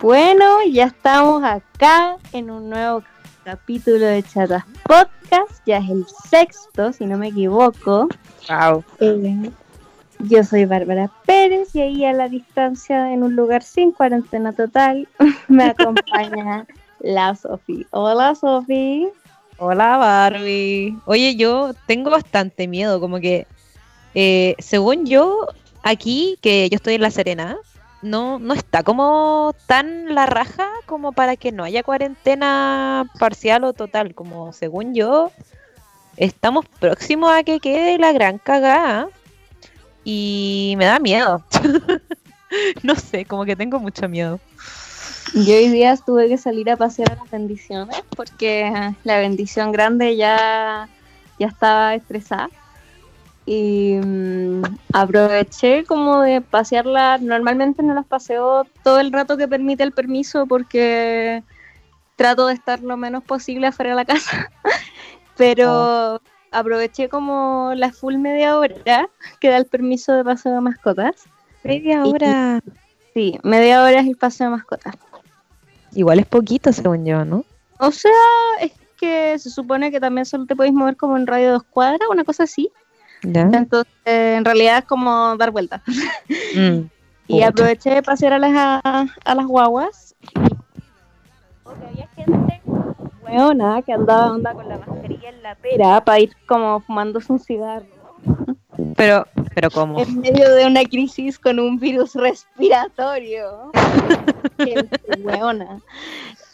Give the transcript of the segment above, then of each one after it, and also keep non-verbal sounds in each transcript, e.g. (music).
Bueno, ya estamos acá en un nuevo capítulo de Chatas Podcast. Ya es el sexto, si no me equivoco. Wow. Eh, yo soy Bárbara Pérez y ahí a la distancia, en un lugar sin cuarentena total, (laughs) me acompaña la Sofi. Hola, Sofi. Hola Barbie. Oye, yo tengo bastante miedo, como que, eh, según yo, aquí, que yo estoy en La Serena, no, no está como tan la raja como para que no haya cuarentena parcial o total, como según yo, estamos próximos a que quede la gran cagada y me da miedo. (laughs) no sé, como que tengo mucho miedo. Yo hoy día tuve que salir a pasear a las bendiciones porque la bendición grande ya, ya estaba estresada. Y mm, aproveché como de pasearla. Normalmente no las paseo todo el rato que permite el permiso porque trato de estar lo menos posible afuera de la casa. (laughs) Pero aproveché como la full media hora que da el permiso de paseo de mascotas. Media hora. Y, sí, media hora es el paseo de mascotas. Igual es poquito, según yo, ¿no? O sea, es que se supone que también solo te podéis mover como en radio de dos cuadras, una cosa así. ¿Ya? Entonces, en realidad es como dar vueltas. Mm. (laughs) y aproveché de pasear a las, a, a las guaguas. Porque había gente weona que andaba onda con la mascarilla en la pera para ir como fumándose un cigarro. Pero, pero ¿cómo? En medio de una crisis con un virus respiratorio. (laughs) gente weona.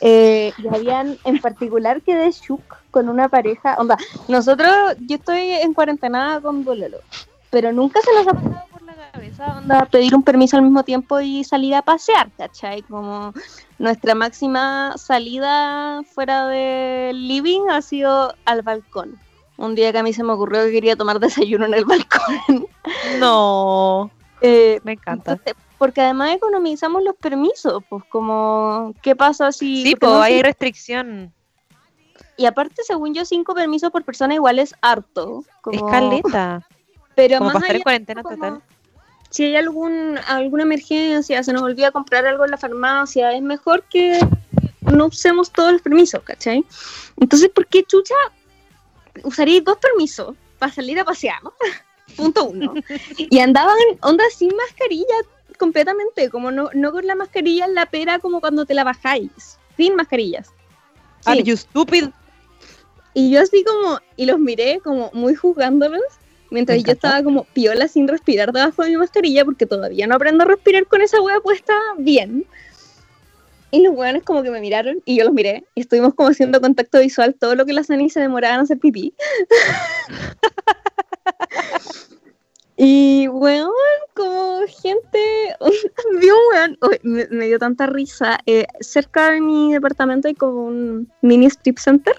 Eh, y habían en particular quedé shook con una pareja. Onda, nosotros, yo estoy en cuarentena con Bololo, pero nunca se nos ha pasado por la cabeza onda, pedir un permiso al mismo tiempo y salir a pasear, ¿cachai? Como nuestra máxima salida fuera del living ha sido al balcón. Un día que a mí se me ocurrió que quería tomar desayuno en el balcón. No. (laughs) Eh, Me encanta. entonces, porque además economizamos los permisos, pues como, ¿qué pasa si... Sí, pues no hay restricción. Y aparte, según yo, cinco permisos por persona igual es harto. Como, Escaleta. (laughs) Pero Como más para estar en allá, cuarentena como, total. Si hay algún, alguna emergencia, se nos olvida comprar algo en la farmacia, es mejor que no usemos todos los permisos, ¿cachai? Entonces, ¿por qué chucha usaría dos permisos para salir a pasear? (laughs) Punto uno. (laughs) Y andaban onda sin mascarilla completamente, como no, no con la mascarilla en la pera como cuando te la bajáis, sin mascarillas. Are Sí. you stupid? Y yo así como, y los miré como muy juzgándolos, mientras yo estaba como piola sin respirar debajo de mi mascarilla, porque todavía no aprendo a respirar con esa hueá puesta bien. Y los hueones como que me miraron, y yo los miré, y estuvimos como haciendo contacto visual todo lo que las Ani se demoraban en hacer pipí. (laughs) y weón, como gente, (laughs) vi un weón, me, me dio tanta risa, eh, cerca de mi departamento hay como un mini strip center,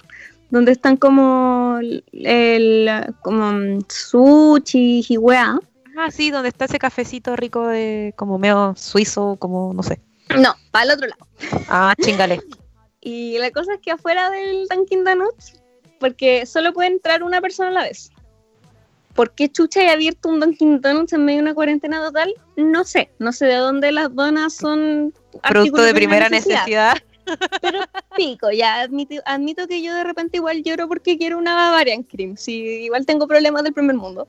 donde están como el, como sushi y weá. Ah, sí, donde está ese cafecito rico de como medio suizo, como no sé. No, para el otro lado. Ah, chingale. (laughs) Y la cosa es que afuera del Dunkin' Donuts, porque solo puede entrar una persona a la vez. ¿Por qué chucha hay abierto un Dunkin' Donuts en medio de una cuarentena total? No sé. No sé de dónde las donas son. Producto de primera necesidad. Pero pico, ya admito, admito que yo de repente igual lloro porque quiero una Bavarian Cream. Sí, igual tengo problemas del primer mundo.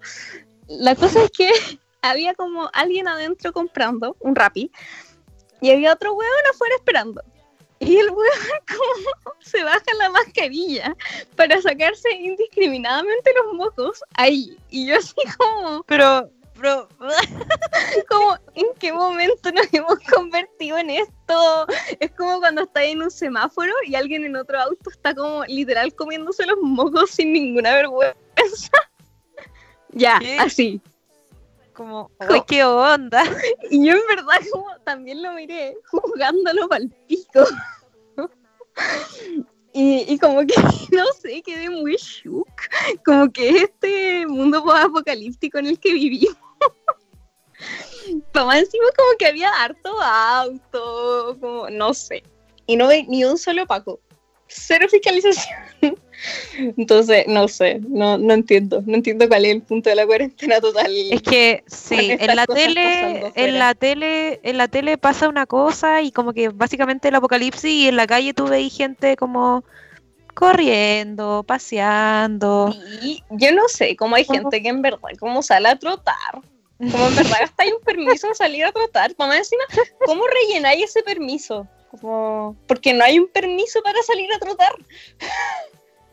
La cosa es que (laughs) había como alguien adentro comprando un Rappi y había otro hueón afuera esperando. Y el hueón (laughs) como se baja la mascarilla para sacarse indiscriminadamente los mocos ahí. Y yo así como, Pero, pero, (laughs) como, ¿en qué momento nos hemos convertido en esto? Es como cuando estás en un semáforo y alguien en otro auto está como literal comiéndose los mocos sin ninguna vergüenza. (laughs) ya, ¿Qué? así. Como, ¡ay, qué onda! (laughs) Y yo en verdad como también lo miré juzgándolo pal pico. (laughs) Y, y como que, (laughs) no sé, quedé muy shook. Como que este mundo apocalíptico en el que vivimos. Para más encima como que había harto auto, como, no sé. Y no ve ni un solo Paco. Cero fiscalización. (laughs) Entonces, no sé, no, no entiendo, no entiendo cuál es el punto de la cuarentena total. Es que sí, en la tele, en la tele, en la tele pasa una cosa y como que básicamente el apocalipsis y en la calle tú veis gente como corriendo, paseando. Y yo no sé cómo hay gente que en verdad como sale a trotar. Como en verdad gastáis un permiso de salir a trotar. Mamá encima, ¿cómo rellenáis ese permiso? Como, porque no hay un permiso para salir a trotar.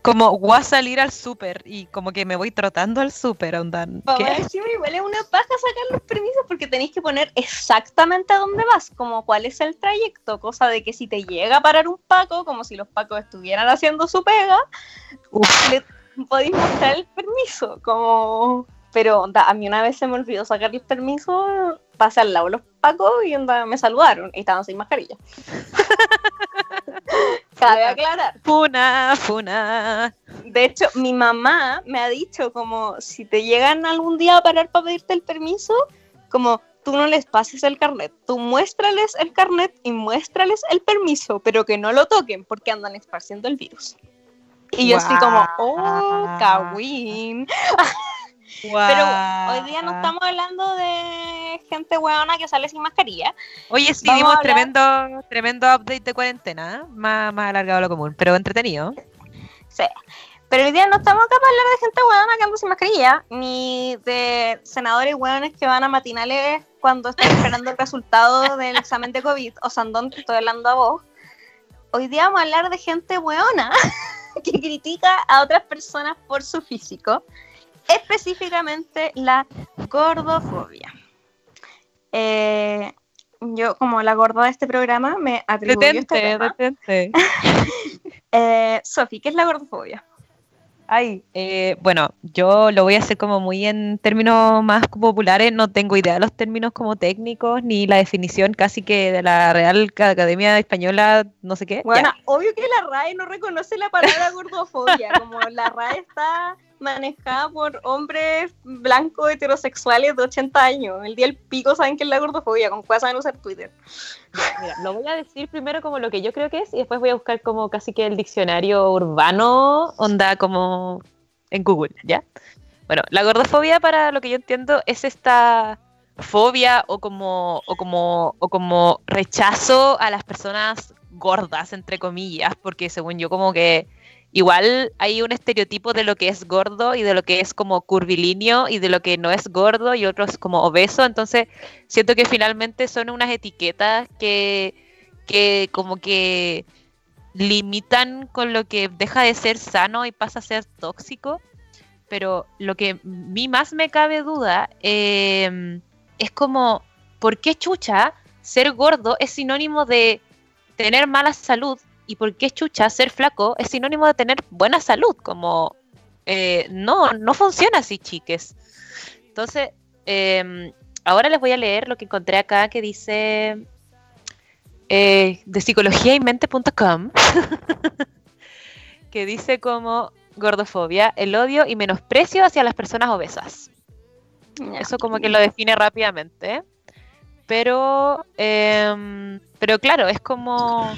Como voy a salir al súper y como que me voy trotando al súper, ondan. Sí, igual es una paja sacar los permisos porque tenéis que poner exactamente a dónde vas, como cuál es el trayecto, cosa de que si te llega a parar un paco, como si los pacos estuvieran haciendo su pega, le podéis mostrar el permiso, como... Pero onda, a mí una vez se me olvidó sacar el permiso, pasé al lado los pacos y onda, me saludaron y estaban sin mascarilla. (laughs) Cabe aclarar. Funa, funa. De hecho, mi mamá me ha dicho como si te llegan algún día a parar para pedirte el permiso, como tú no les pases el carnet, tú muéstrales el carnet y muéstrales el permiso, pero que no lo toquen porque andan esparciendo el virus. Y yo estoy como, oh, Kawin. (laughs) Pero hoy día no estamos hablando de gente hueona que sale sin mascarilla. Oye, sí, dimos tremendo, tremendo update de cuarentena, ¿eh? más, más alargado de lo común, pero entretenido. Sí. Pero hoy día no estamos acá para hablar de gente hueona que anda sin mascarilla, ni de senadores hueones que van a matinales cuando están esperando el resultado del examen de COVID. O Sandón, te estoy hablando a vos. Hoy día vamos a hablar de gente hueona (laughs) que critica a otras personas por su físico específicamente la gordofobia. Eh, yo, como la gorda de este programa, me atribuyo este detente, (laughs) eh, Sofi, ¿qué es la gordofobia? Ay, eh, bueno, yo lo voy a hacer como muy en términos más populares, no tengo idea de los términos como técnicos, ni la definición casi que de la Real Academia Española, no sé qué. Bueno, obvio que la RAE no reconoce la palabra gordofobia, como la RAE está manejada por hombres blancos heterosexuales de 80 años. El día del pico saben que es la gordofobia, con cuál saben usar Twitter. Mira, lo voy a decir primero como lo que yo creo que es y después voy a buscar como casi que el diccionario urbano, onda como en Google, ¿ya? Bueno, la gordofobia para lo que yo entiendo es esta fobia o como, o como, o como rechazo a las personas gordas, entre comillas, porque según yo como que igual hay un estereotipo de lo que es gordo y de lo que es como curvilíneo y de lo que no es gordo y otros como obeso, entonces siento que finalmente son unas etiquetas que, que como que limitan con lo que deja de ser sano y pasa a ser tóxico, pero lo que a mí más me cabe duda em, es como, ¿por qué chucha ser gordo es sinónimo de tener mala salud y por qué chucha ser flaco es sinónimo de tener buena salud, como eh, no, no funciona así, chiques. Entonces, em, ahora les voy a leer lo que encontré acá que dice eh, de psicologiaymente.com, (laughs) que dice como gordofobia, el odio y menosprecio hacia las personas obesas. Eso como que lo define rápidamente. Pero, em, pero claro, es como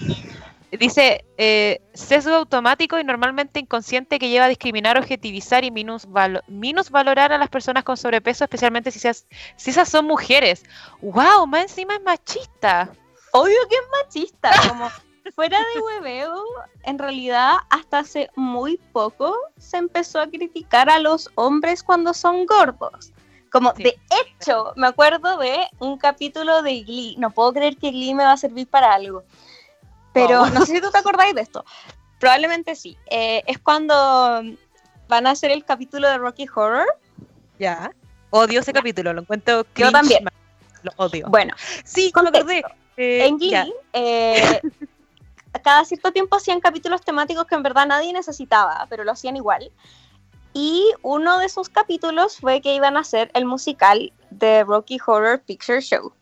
Dice, eh, sesgo automático y normalmente inconsciente que lleva a discriminar, objetivizar y minusvalorar a las personas con sobrepeso, especialmente si, si esas son mujeres. ¡Wow! Más encima es machista. Obvio que es machista. Como fuera de hueveo, en realidad hasta hace muy poco se empezó a criticar a los hombres cuando son gordos. Como de hecho, me acuerdo de un capítulo de Glee. No puedo creer que Glee me va a servir para algo pero no sé si tú te acordáis de esto. Probablemente sí. Eh, es cuando van a hacer el capítulo de Rocky Horror. Ya. Odio ese capítulo, lo encuentro Yo también. Lo odio. Bueno, sí, con lo que eh, en Glee, eh, cada cierto tiempo hacían capítulos temáticos que en verdad nadie necesitaba, pero lo hacían igual. Y uno de esos capítulos fue que iban a hacer el musical de Rocky Horror Picture Show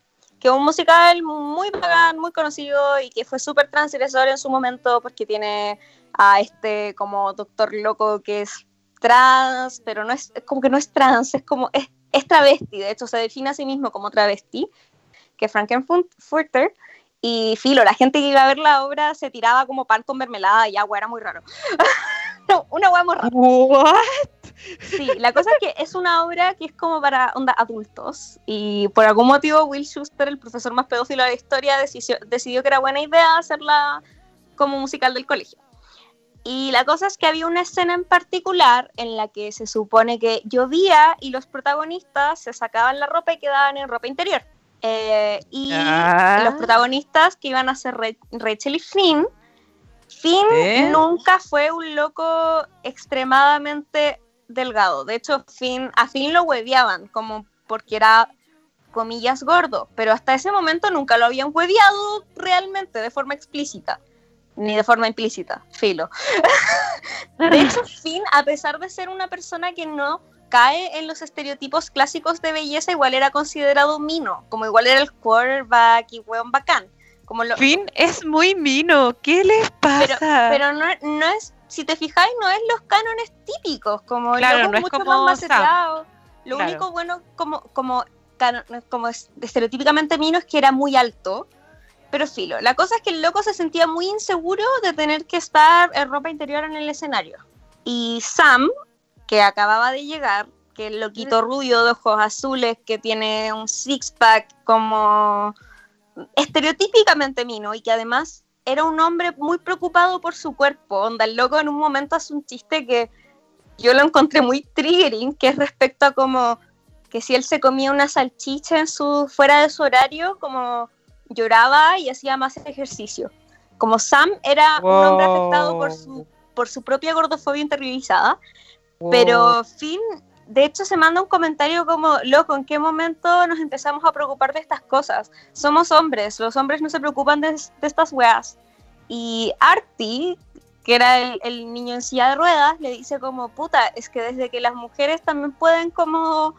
que es un musical muy bacán, muy conocido y que fue súper transgresor en su momento porque tiene a este como doctor loco que es trans, pero no es, como que no es trans, es como, es, es travesti, de hecho se define a sí mismo como travesti, que es Frankenfurter, Y filo, la gente que iba a ver la obra se tiraba como pan con mermelada y agua, era muy raro. (laughs) una hueá muy rara. ¿What? Sí, la cosa es que es una obra que es como para onda adultos y por algún motivo Will Schuster, el profesor más pedófilo de la historia, decidió, decidió que era buena idea hacerla como musical del colegio. Y la cosa es que había una escena en particular en la que se supone que llovía y los protagonistas se sacaban la ropa y quedaban en ropa interior. Eh, y Ah. los protagonistas que iban a ser Ra- Rachel y Finn, Finn ¿Eh? nunca fue un loco extremadamente delgado. De hecho, Finn, a Finn lo hueveaban como porque era comillas gordo, pero hasta ese momento nunca lo habían hueveado realmente de forma explícita, ni de forma implícita, filo. (laughs) De hecho, Finn, a pesar de ser una persona que no cae en los estereotipos clásicos de belleza, igual era considerado mino, como igual era el quarterback y weón bacán. Como lo, Finn es muy mino. ¿Qué les pasa? pero no, no es, si te fijáis, no es los cánones típicos, como Claro, no es mucho como más. Lo Claro. único bueno como, como, como es- estereotípicamente mino es que era muy alto. Pero filo, la cosa es que el loco se sentía muy inseguro de tener que estar en ropa interior en el escenario. Y Sam, que acababa de llegar, que el loquito rubio de ojos azules, que tiene un six-pack como estereotípicamente mino y que además era un hombre muy preocupado por su cuerpo. Onda, el loco en un momento hace un chiste que yo lo encontré muy triggering, que es respecto a como que si él se comía una salchicha en su, fuera de su horario, como lloraba y hacía más ejercicio. Como Sam era un hombre afectado por su, por su propia gordofobia interiorizada, Wow. pero Finn, de hecho, se manda un comentario como, loco, ¿en qué momento nos empezamos a preocupar de estas cosas? Somos hombres, los hombres no se preocupan de, de estas weas. Y Artie, que era el, el niño en silla de ruedas, le dice como, puta, es que desde que las mujeres también pueden como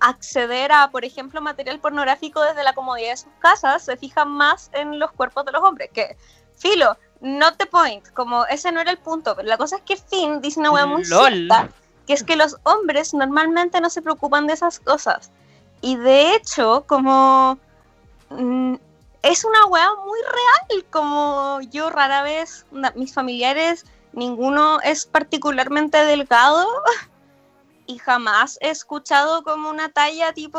acceder a, por ejemplo, material pornográfico desde la comodidad de sus casas, se fijan más en los cuerpos de los hombres, que, filo, not the point, como ese no era el punto, pero la cosa es que Finn dice una wea muy cierta, que es que los hombres normalmente no se preocupan de esas cosas. Y de hecho, como mm, es una wea muy real, como yo rara vez, na- mis familiares, ninguno es particularmente delgado (laughs) y jamás he escuchado como una talla tipo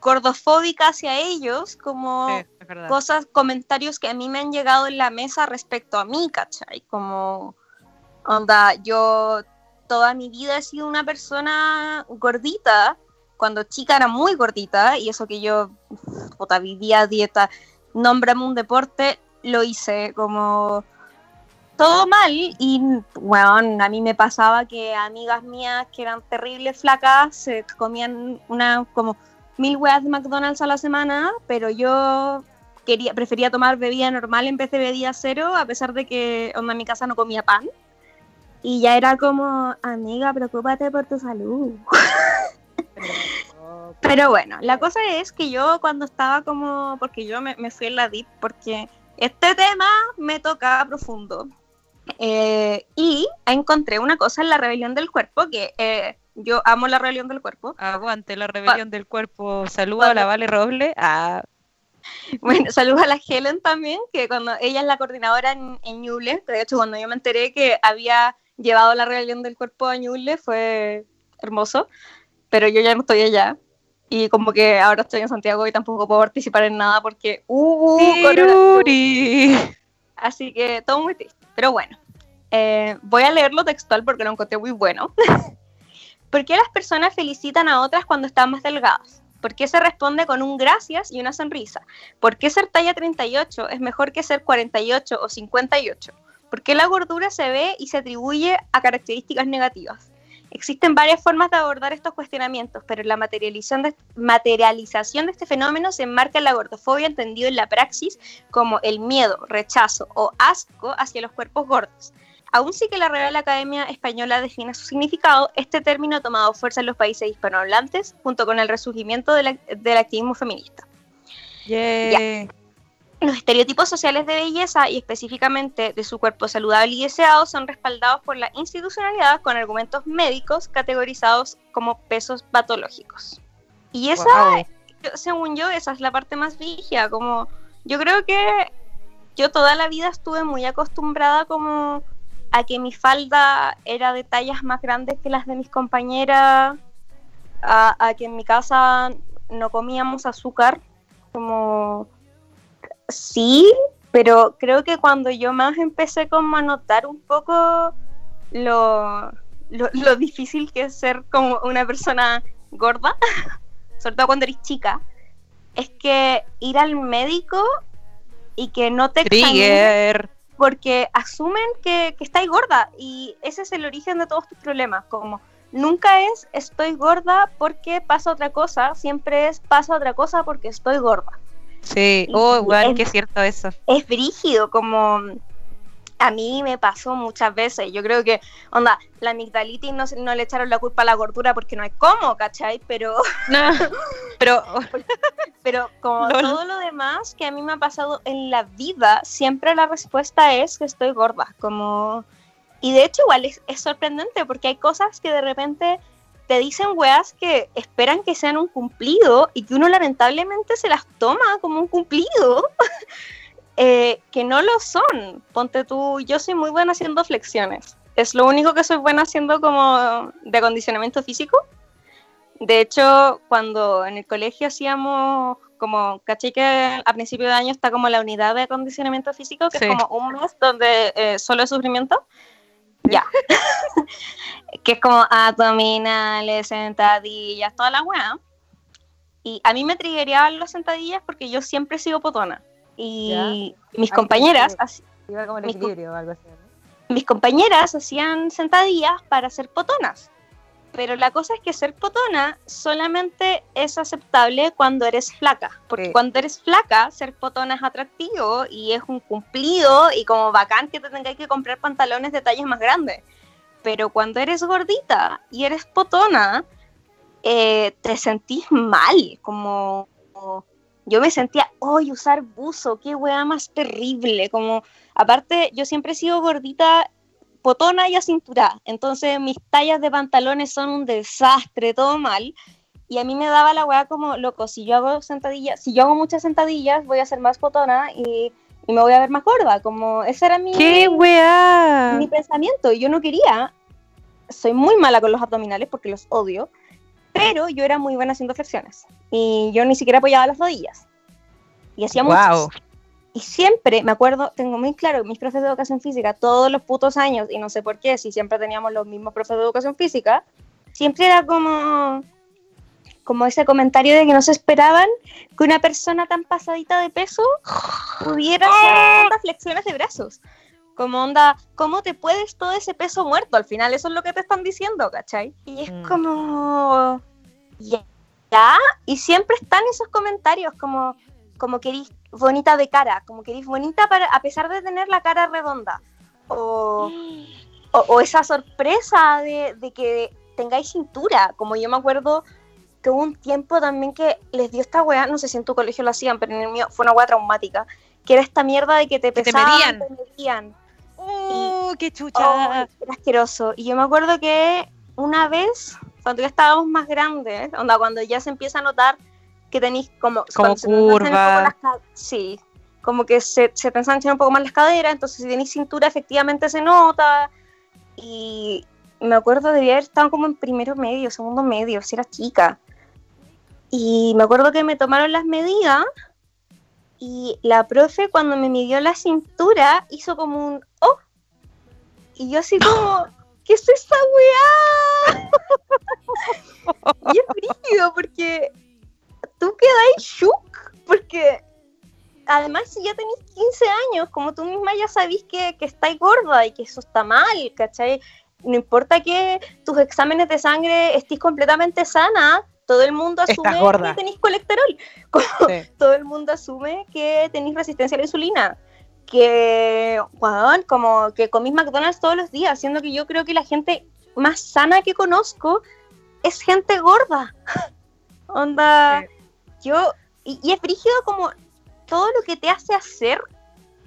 gordofóbica hacia ellos, como Sí, cosas, comentarios que a mí me han llegado en la mesa respecto a mí, ¿cachai? Como, onda, yo toda mi vida he sido una persona gordita, cuando chica era muy gordita, y eso que yo, puta, vivía dieta, nómbrame un deporte, lo hice como todo mal, y bueno, a mí me pasaba que amigas mías que eran terribles flacas se comían una como mil weas de McDonald's a la semana, pero yo quería, prefería tomar bebida normal en vez de bebida cero, a pesar de que onda, en mi casa no comía pan. Y ya era como, amiga, preocúpate por tu salud. (laughs) Pero bueno, la cosa es que yo cuando estaba como, porque yo me, me fui en la deep, porque este tema me toca profundo. Eh, y encontré una cosa en la rebelión del cuerpo, que eh, yo amo la rebelión del cuerpo. Aguante la rebelión del cuerpo. Saludo Cuando- a la Vale Roble. Ah, (laughs) Bueno, saludos a la Helen también, que cuando ella es la coordinadora en, en Ñuble, de hecho cuando yo me enteré que había llevado la rebelión del cuerpo a Ñuble fue hermoso, pero yo ya no estoy allá. Y como que ahora estoy en Santiago y tampoco puedo participar en nada porque hubo. Tiruri. Así que todo muy triste. Pero bueno, eh, voy a leerlo textual porque lo encontré muy bueno. (laughs) ¿Por qué las personas felicitan a otras cuando están más delgadas? ¿Por qué se responde con un gracias y una sonrisa? ¿Por qué ser talla 38 es mejor que ser 48 o 58? ¿Por qué la gordura se ve y se atribuye a características negativas? Existen varias formas de abordar estos cuestionamientos, pero la materialización de, este fenómeno se enmarca en la gordofobia entendido en la praxis como el miedo, rechazo o asco hacia los cuerpos gordos. Aún sí que la Real Academia Española define su significado, este término ha tomado fuerza en los países hispanohablantes junto con el resurgimiento de la- del activismo feminista. Yeah. Los estereotipos sociales de belleza y específicamente de su cuerpo saludable y deseado son respaldados por la institucionalidad con argumentos médicos categorizados como pesos patológicos. Y esa, yo- según yo, esa es la parte más vigia, como yo creo que yo toda la vida estuve muy acostumbrada como a que mi falda era de tallas más grandes que las de mis compañeras, a, que en mi casa no comíamos azúcar, como sí, pero creo que cuando yo más empecé como a notar un poco lo, lo difícil que es ser como una persona gorda, (laughs) sobre todo cuando eres chica, es que ir al médico y que no te Trigger. porque asumen que, que estáis gorda y ese es el origen de todos tus problemas, como nunca es estoy gorda porque pasa otra cosa, siempre es pasa otra cosa porque estoy gorda. Sí, oh, igual que es cierto eso. Es brígido, como a mí me pasó muchas veces. Yo creo que, onda, la amigdalitis no, no le echaron la culpa a la gordura porque no hay cómo, ¿cachai? Pero. No, (laughs) pero. pero como (laughs) todo lo demás que a mí me ha pasado en la vida, siempre la respuesta es que estoy gorda. Como. Y de hecho, igual es, es sorprendente porque hay cosas que de repente te dicen weas que esperan que sean un cumplido y que uno lamentablemente se las toma como un cumplido. (laughs) Eh, que no lo son. Ponte tú, yo soy muy buena haciendo flexiones. Es lo único que soy buena haciendo como de acondicionamiento físico. De hecho, cuando en el colegio hacíamos como, caché que a principio de año está como la unidad de acondicionamiento físico, que es como un mes donde eh, solo es sufrimiento. Ya. (laughs) que es como abdominales, sentadillas, toda la weá. Y a mí me triggerían las sentadillas porque yo siempre sigo potona. Y mis compañeras... mis, compañeras hacían sentadillas para ser potonas. Pero la cosa es que ser potona solamente es aceptable cuando eres flaca. Porque cuando eres flaca, ser potona es atractivo y es un cumplido y como bacán que te tengáis que comprar pantalones de tallas más grandes. Pero cuando eres gordita y eres potona, eh, te sentís mal, como yo me sentía, hoy usar buzo, qué weá más terrible, como, aparte, yo siempre he sido gordita, potona y a cintura, entonces mis tallas de pantalones son un desastre, todo mal, y a mí me daba la weá como, loco, si yo hago sentadillas, si yo hago muchas sentadillas, voy a ser más potona y, y me voy a ver más gorda, como, ese era mi... ¡Qué weá! Mi pensamiento, y yo no quería, soy muy mala con los abdominales porque los odio, pero yo era muy buena haciendo flexiones y yo ni siquiera apoyaba las rodillas. Y hacía wow. Y siempre, me acuerdo, tengo muy claro, mis profes de educación física, todos los putos años, y no sé por qué, si siempre teníamos los mismos profes de educación física, siempre era como, como ese comentario de que no se esperaban que una persona tan pasadita de peso pudiera hacer ¡Ah! tantas flexiones de brazos. Como onda, ¿cómo te puedes todo ese peso muerto? Al final eso es lo que te están diciendo, ¿cachai? Y es mm. como... Ya. Y siempre están esos comentarios como, como que eres bonita de cara, como que eres bonita para, a pesar de tener la cara redonda. O, o, esa sorpresa de, de, que tengáis cintura. Como yo me acuerdo que hubo un tiempo también que les dio esta weá, no sé si en tu colegio lo hacían, pero en el mío fue una weá traumática, que era esta mierda de que te pesaban, te medían. ¡Oh, qué chucha! Oh, era asqueroso. Y yo me acuerdo que una vez, cuando ya estábamos más grandes, onda, cuando ya se empieza a notar que tenéis como... Como curva. sí, como que se, se te ensanchan un poco más las caderas, entonces si tenéis cintura efectivamente se nota. Y me acuerdo de haber estado como en primero medio, segundo medio, si era chica. Y me acuerdo que me tomaron las medidas y la profe cuando me midió la cintura hizo como un ¡oh! Y yo así como, ¿qué es esa weá? (laughs) y es brígido porque tú quedáis shook, porque además si ya tenéis 15 años, como tú misma ya sabís que, que estáis gorda y que eso está mal, ¿cachai? No importa que tus exámenes de sangre estés completamente sana, todo el mundo asume que tenéis colesterol. (laughs) Todo el mundo asume que tenéis resistencia a la insulina. Que, bueno, como que comís McDonald's todos los días, siendo que yo creo que la gente más sana que conozco es gente gorda. (laughs) Onda, yo, y, y, es frígido como todo lo que te hace hacer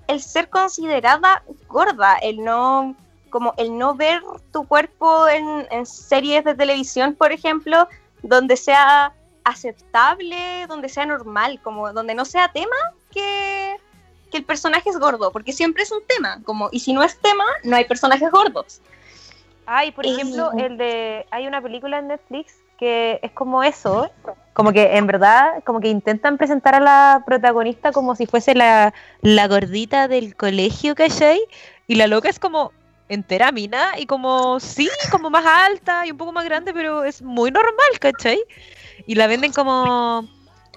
el ser considerada gorda, el no, como el no ver tu cuerpo en, en series de televisión, por ejemplo, donde sea aceptable, donde sea normal, como donde no sea tema que, que el personaje es gordo, porque siempre es un tema, como, y si no es tema, no hay personajes gordos. Ay, por ejemplo, el de. Hay una película en Netflix que es como eso, como que en verdad, como que intentan presentar a la protagonista como si fuese la, la gordita del colegio, ¿cachai? Y la loca es como entera mina y como, sí, como más alta y un poco más grande, pero es muy normal, ¿cachai? Y la venden como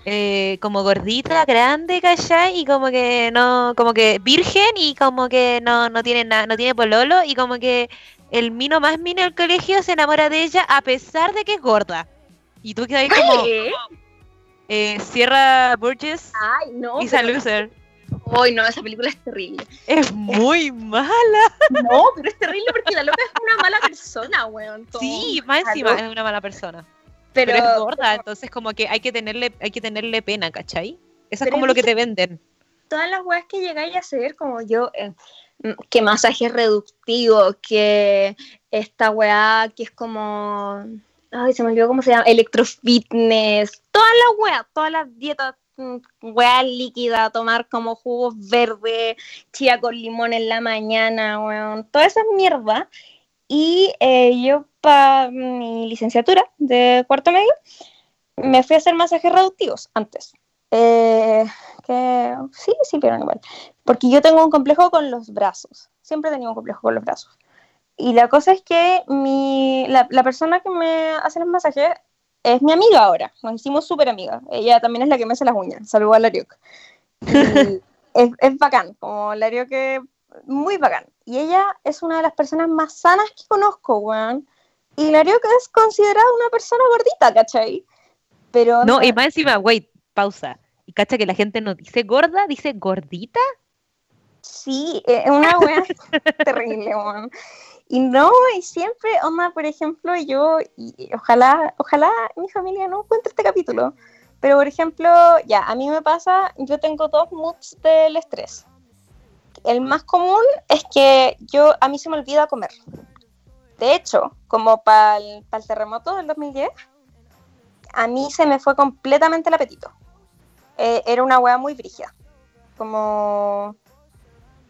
eh, como gordita, grande, ¿cachai? Y como que no, como que virgen y como que no, no tiene nada, no tiene pololo y como que el mino más mino del colegio se enamora de ella a pesar de que es gorda. Y tú quedas ahí como eh, Sierra Burgess Ay, no. y a Loser. Ay, no, esa película es terrible. Es muy mala. No, pero es terrible porque la loca es una mala persona, weón. todo. Sí, más encima es una mala persona. pero, Pero, es gorda, entonces como que hay que tenerle, hay que tenerle pena, ¿cachai? Eso es como lo que te venden. todas las weas que llegáis a hacer, como yo, eh, que masaje reductivo, que esta weá que es como. Ay, se me olvidó cómo se llama. Electrofitness. Todas las weas, todas las dietas. mm, Weá líquida, tomar como jugos verdes, chía con limón en la mañana, weón. Toda esa mierda. Y eh, yo, para mi licenciatura de cuarto medio, me fui a hacer masajes reductivos antes. Eh, que sí, sí, pero igual. Porque yo tengo un complejo con los brazos. Siempre he tenido un complejo con los brazos. Y la cosa es que mi, la, la persona que me hace los masajes es mi amiga ahora. Nos hicimos súper amigas. Ella también es la que me hace las uñas. Saludos a Lariok. (laughs) Y es, es bacán. Como Lariok es muy bacán. Y ella es una de las personas más sanas que conozco, weón. Y Lariok es considerada una persona gordita, ¿cachai? Pero No, y más encima, wait, pausa. Y cacha que la gente no dice gorda, dice gordita. Sí, es una wea (laughs) terrible, weón. Y no, y siempre, onda, por ejemplo, yo, y ojalá, ojalá mi familia no encuentre este capítulo, pero por ejemplo, ya, a mí me pasa, yo tengo dos moods del estrés. El más común es que yo, a mí se me olvida comer. De hecho, como para el, terremoto del 2010, a mí se me fue completamente el apetito. Eh, era una wea muy brígida. Como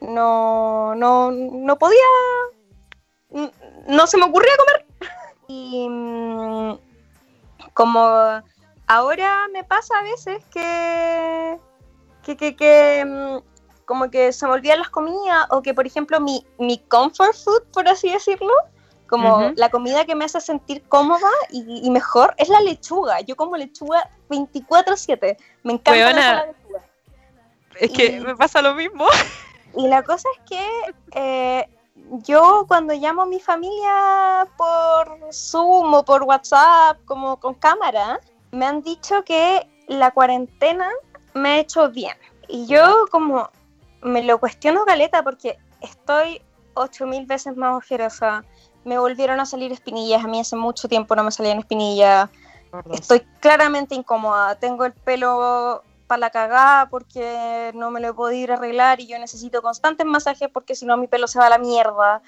no, no, no podía, no se me ocurría comer. Y mm, como ahora me pasa a veces que, que, que, que, mm, como que se me olvidan las comidas o que por ejemplo mi, mi comfort food, por así decirlo, como la comida que me hace sentir cómoda y, y mejor es la lechuga. Yo como lechuga 24/7. Me encanta la Weona. lechuga. Es que me pasa lo mismo. (laughs) Y la cosa es que eh, yo cuando llamo a mi familia por Zoom o por WhatsApp, como con cámara, me han dicho que la cuarentena me ha hecho bien. Y yo como me lo cuestiono galeta porque estoy 8000 veces más ojerosa. Me volvieron a salir espinillas. A mí hace mucho tiempo no me salían espinillas. Estoy claramente incómoda. Tengo el pelo para la cagada porque no me lo he podido ir a arreglar y yo necesito constantes masajes porque si no mi pelo se va a la mierda.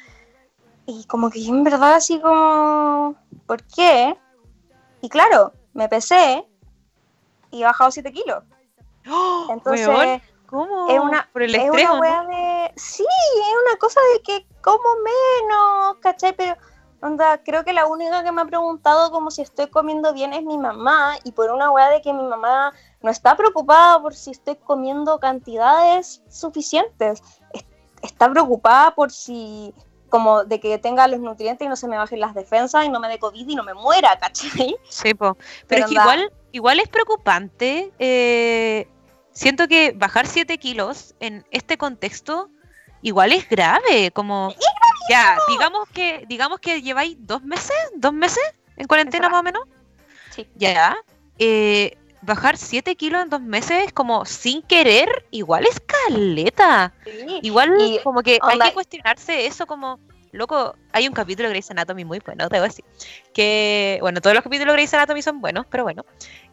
Y como que yo en verdad así como, ¿por qué? Y claro, me pesé y he bajado 7 kilos. Entonces, Weón, ¿Cómo? es una, Por el es estrés, una wea de... Sí, es una cosa de que como menos, ¿cachai? Pero, onda, creo que la única que me ha preguntado como si estoy comiendo bien es mi mamá, y por una wea de que mi mamá no está preocupada por si estoy comiendo cantidades suficientes. Es- Está preocupada por si, como de que tenga los nutrientes y no se me bajen las defensas y no me dé COVID y no me muera, ¿cachai? Sí, po. Pero, (laughs) Pero es que igual, igual es preocupante. eh, siento que bajar 7 kilos en este contexto igual es grave. Como, ya, digamos que, digamos que lleváis dos meses, dos meses en cuarentena más o menos. Sí. Ya. eh, bajar 7 kilos en dos meses, como sin querer, igual es caleta. Igual Y, como que hay que cuestionarse eso como, loco, hay un capítulo de Grey's Anatomy muy bueno, debo decir. Que, bueno, todos los capítulos de Grey's Anatomy son buenos, pero bueno.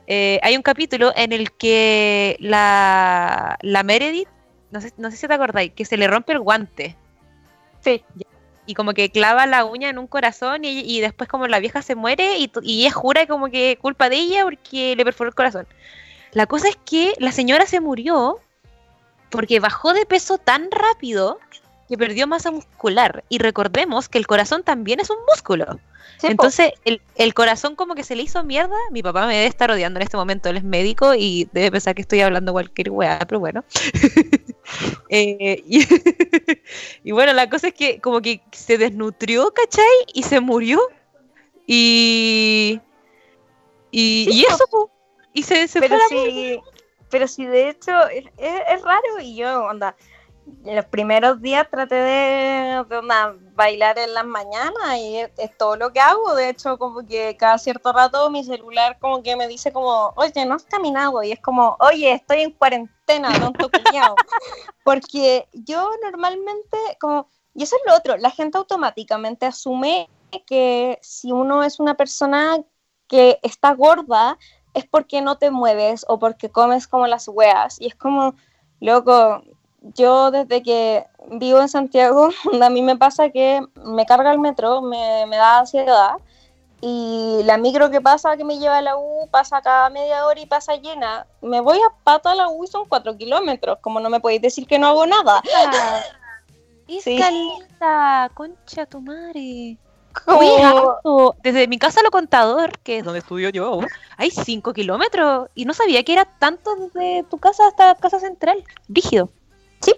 Eh, hay un capítulo en el que la, la Meredith, no sé, no sé si te acordáis, que se le rompe el guante. Sí. Y como que clava la uña en un corazón y, y después como la vieja se muere y, y ella jura como que culpa de ella porque le perforó el corazón. La cosa es que la señora se murió porque bajó de peso tan rápido que perdió masa muscular. Y recordemos que el corazón también es un músculo. Entonces, el, corazón como que se le hizo mierda. Mi papá me debe estar odiando en este momento, él es médico y debe pensar que estoy hablando cualquier weá, pero bueno. (laughs) Eh, (laughs) y, bueno, la cosa es que como que se desnutrió, ¿cachai? Y se murió. Y... Y, eso, y se, se pero sí, pero sí, de hecho, es, es raro y yo, onda, los primeros días traté de, bailar en las mañanas y es, todo lo que hago. De hecho, como que cada cierto rato mi celular como que me dice como, oye, no has caminado. Y es como, oye, estoy en cuarentena, tonto cuñado. (laughs) Porque yo normalmente, como, y eso es lo otro, la gente automáticamente asume que si uno es una persona que está gorda, es porque no te mueves o porque comes como las weas. Y es como, loco, yo desde que vivo en Santiago, (laughs) a mí me pasa que me carga el metro, me, da ansiedad y la micro que pasa, que me lleva a la U, pasa cada media hora y pasa llena. Me voy a pata a la U y son cuatro kilómetros, como no me podéis decir que no hago nada. (laughs) Escalita, concha tu madre. Desde mi casa a lo contador, que es donde estudio yo, hay cinco kilómetros y no sabía que era tanto desde tu casa hasta la casa central. Rígido. Sí,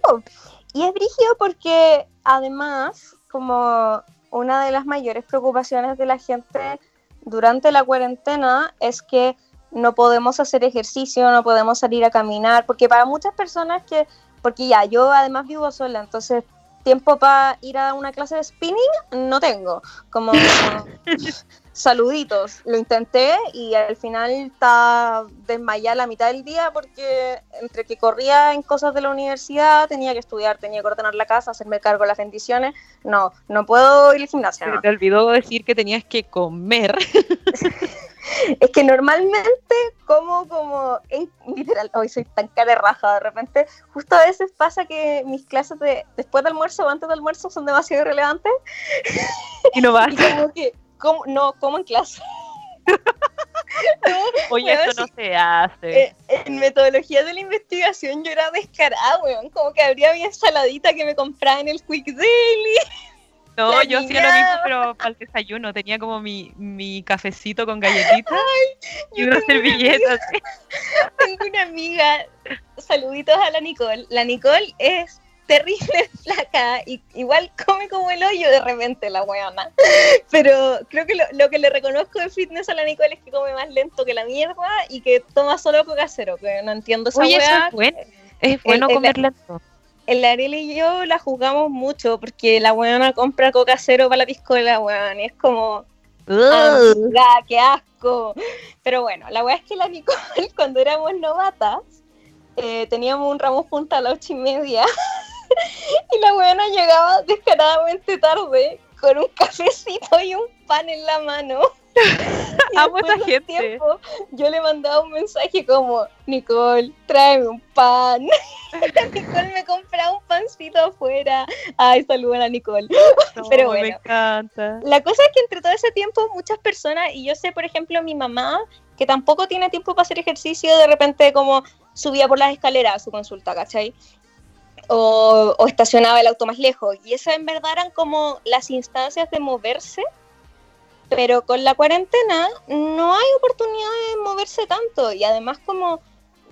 y es brígido porque además, como una de las mayores preocupaciones de la gente durante la cuarentena es que no podemos hacer ejercicio, no podemos salir a caminar, porque para muchas personas que, porque ya, yo además vivo sola, entonces tiempo para ir a una clase de spinning no tengo, como (laughs) (laughs) saluditos. Lo intenté y al final estaba desmayada la mitad del día porque entre que corría en cosas de la universidad, tenía que estudiar, tenía que ordenar la casa, hacerme cargo de las bendiciones. No, no puedo ir al gimnasio. te olvidó decir que tenías que comer. (laughs) es que normalmente como como en, literal hoy soy tan cara raja de repente justo a veces pasa que mis clases de después del almuerzo o antes del almuerzo son demasiado irrelevantes y no (laughs) vas no, como en clase. (laughs) Oye, eso no se hace. Eh, en metodología de la investigación yo era descarada, weón. Como que habría mi ensaladita que me compraba en el Quick Daily. (laughs) No, yo hacía lo mismo, pero para el desayuno. Tenía como mi, mi cafecito con galletitas y unas servilletas. (laughs) Tengo una amiga, saluditos a la Nicole. La Nicole es terrible (laughs) flaca, y igual come como el hoyo de repente la weona. Pero creo que lo, que le reconozco de fitness a la Nicole es que come más lento que la mierda y que toma solo coca cero, que no entiendo esa Oye, es bueno, es bueno comer lento. El Ariel y yo la juzgamos mucho porque la weona compra coca cero para la piscola, weón, y es como... ¡Ugh! ¡Qué asco! Pero bueno, la weá es que la Nicole, (laughs) cuando éramos novatas, eh, teníamos un ramo junto a las ocho y media y la buena llegaba descaradamente tarde con un cafecito y un pan en la mano. (laughs) Amo esa gente. Tiempo, yo le mandaba un mensaje como, Nicole, tráeme un pan. (laughs) Nicole me compraba un pancito afuera. Ay, saludan a Nicole. (laughs) Pero bueno. Me encanta. La cosa es que entre todo ese tiempo muchas personas, y yo sé, por ejemplo, mi mamá, que tampoco tiene tiempo para hacer ejercicio, de repente como subía por las escaleras a su consulta, ¿cachai? O, estacionaba el auto más lejos. Y esas en verdad eran como las instancias de moverse, pero con la cuarentena no hay oportunidad de moverse tanto. Y además como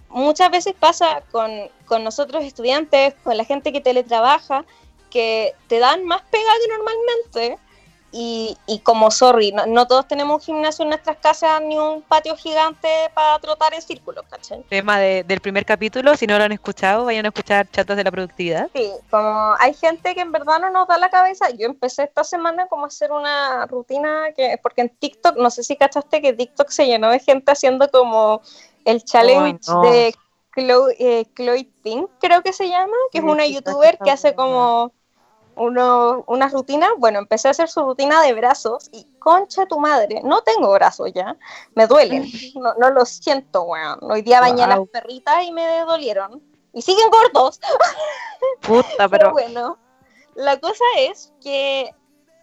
muchas veces pasa con, con nosotros estudiantes, con la gente que teletrabaja, que te dan más pega que normalmente y, y, como, sorry, no, todos tenemos un gimnasio en nuestras casas ni un patio gigante para trotar en círculos, ¿cachai? Tema del primer capítulo, si no lo han escuchado, vayan a escuchar chatas de la productividad. Sí, como hay gente que en verdad no nos da la cabeza. Yo empecé esta semana como a hacer una rutina, que porque en TikTok, no sé si cachaste que TikTok se llenó de gente haciendo como el challenge de Chloe, eh, Chloe Pink, creo que se llama, que es una youtuber que hace como uno, una rutina, bueno, empecé a hacer su rutina de brazos y concha tu madre, no tengo brazos ya, me duelen, no, no lo siento, weón. Hoy día bañé las perritas y me dolieron. Y siguen gordos. (laughs) Puta, pero... bueno, la cosa es que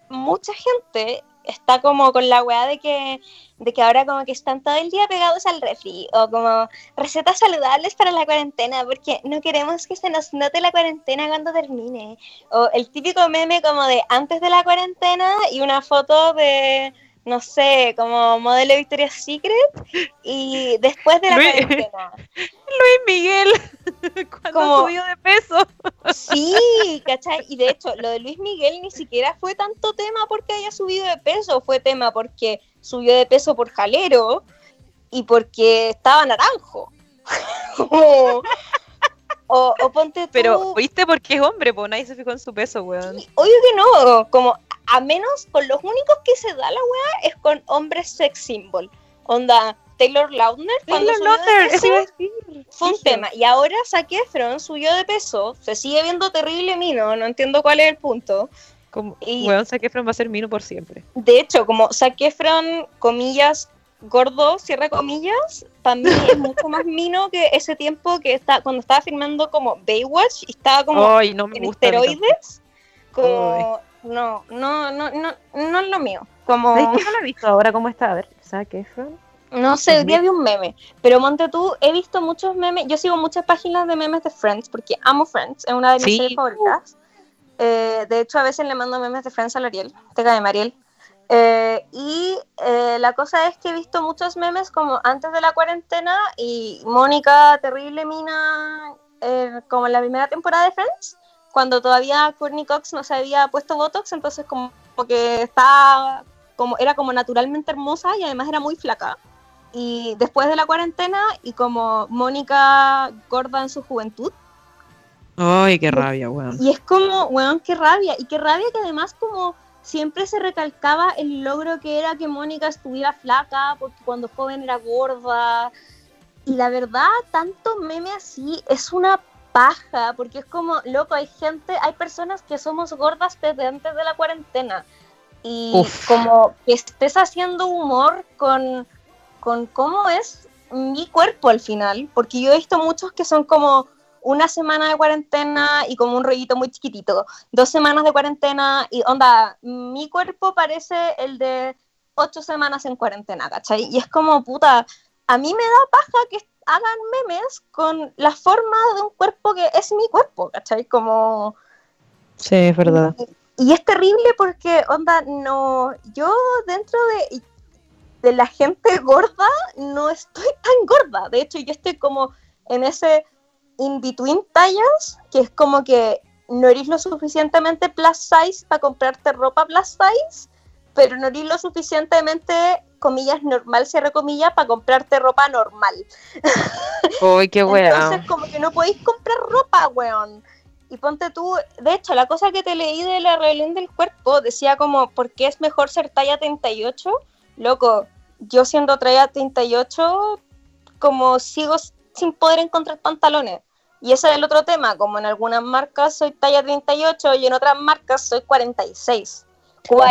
mucha gente está como con la weá de que, de que ahora como que están todo el día pegados al refri, o como recetas saludables para la cuarentena, porque no queremos que se nos note la cuarentena cuando termine. O el típico meme como de antes de la cuarentena y una foto de no sé, como modelo Victoria's Secret y después de la Luis, cuarentena. (laughs) Luis Miguel, (laughs) cuando Como- subió de peso. Sí, ¿cachai? Y de hecho, lo de Luis Miguel ni siquiera fue tanto tema porque haya subido de peso, fue tema porque subió de peso por jalero y porque estaba naranjo. Como- o, o ponte tú, Pero, ¿viste? Porque es hombre, pues nadie se fijó en su peso, weón. obvio que no, como a menos con los únicos que se da la weá es con hombres sex symbol. Onda, Taylor Lautner Taylor Lautner, eso iba a decir. fue un tema. Y ahora Zac Efron subió de peso, se sigue viendo terrible mino, no entiendo cuál es el punto. Como, Y- weón, Zac Efron va a ser Mino por siempre. De hecho, como Zac Efron, comillas, gordo, cierra comillas, para mí es mucho más (laughs) mino que ese tiempo que está cuando estaba filmando como Baywatch y estaba como no en esteroides. Como, no, no, no, no, no es lo mío. Como, ¿Sabes que no lo he visto ahora cómo está? A ver, Zac Efron. No sé, hoy día vi un meme, pero monte tú, he visto muchos memes, yo sigo muchas páginas de memes de Friends porque amo Friends, es una de mis Sí. series favoritas. Eh, de hecho, a veces le mando memes de Friends a Ariel, te cae Mariel. Eh, y eh, la cosa es que he visto muchos memes como antes de la cuarentena y Mónica, terrible mina, eh, como en la primera temporada de Friends, cuando todavía Courtney Cox no se había puesto Botox, entonces como, como que estaba, como, era como naturalmente hermosa y además era muy flaca. Y después de la cuarentena y como Mónica gorda en su juventud, Ay, qué rabia, weón. y es como, weón, qué rabia. Y qué rabia que además como siempre se recalcaba el logro que era que Mónica estuviera flaca, porque cuando joven era gorda. Y la verdad, tanto meme así es una paja, porque es como, loco, hay gente, hay personas que somos gordas desde antes de la cuarentena. Y Uf. como que estés haciendo humor con, con cómo es mi cuerpo al final, porque yo he visto muchos que son como una semana de cuarentena y como un rollito muy chiquitito, dos semanas de cuarentena y onda, mi cuerpo parece el de ocho semanas en cuarentena, ¿cachai? Y es como, puta, a mí me da paja que hagan memes con la forma de un cuerpo que es mi cuerpo, ¿cachai? Como... Sí, es verdad. Y es terrible porque, onda, no, yo dentro de, de la gente gorda no estoy tan gorda. De hecho, yo estoy como en ese in-between tallas, que es como que no eres lo suficientemente plus size para comprarte ropa plus size, pero no eres lo suficientemente, comillas, normal, cierre comillas, para comprarte ropa normal. (laughs) Ay, qué weón. Entonces, como que no podéis comprar ropa, weón. Y ponte tú, de hecho, la cosa que te leí de la rebelión del cuerpo decía como, ¿por qué es mejor ser talla 38? Loco, yo siendo talla 38, como sigo sin poder encontrar pantalones. Y ese es el otro tema, como en algunas marcas soy talla 38 y en otras marcas soy 46.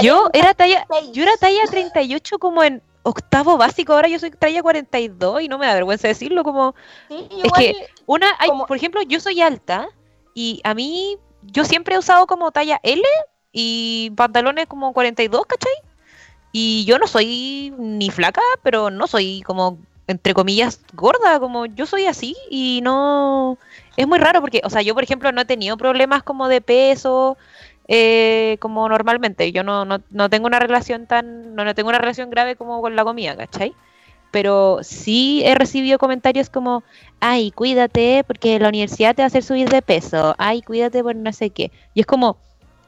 Yo era talla, 46. yo era talla 38 como en octavo básico, ahora yo soy talla 42 y no me da vergüenza decirlo, como Sí, es que una, hay, como- por ejemplo, yo soy alta y a mí, yo siempre he usado como talla L y pantalones como 42, ¿cachai? Y yo no soy ni flaca, pero no soy como, entre comillas, gorda, como yo soy así y no... Es muy raro porque, o sea, yo por ejemplo no he tenido problemas como de peso, eh, como normalmente. Yo no, no, no tengo una relación tan, no, no tengo una relación grave como con la comida, ¿cachai? Pero sí he recibido comentarios como, ay, cuídate porque la universidad te va a hacer subir de peso, ay, cuídate por no sé qué. Y es como,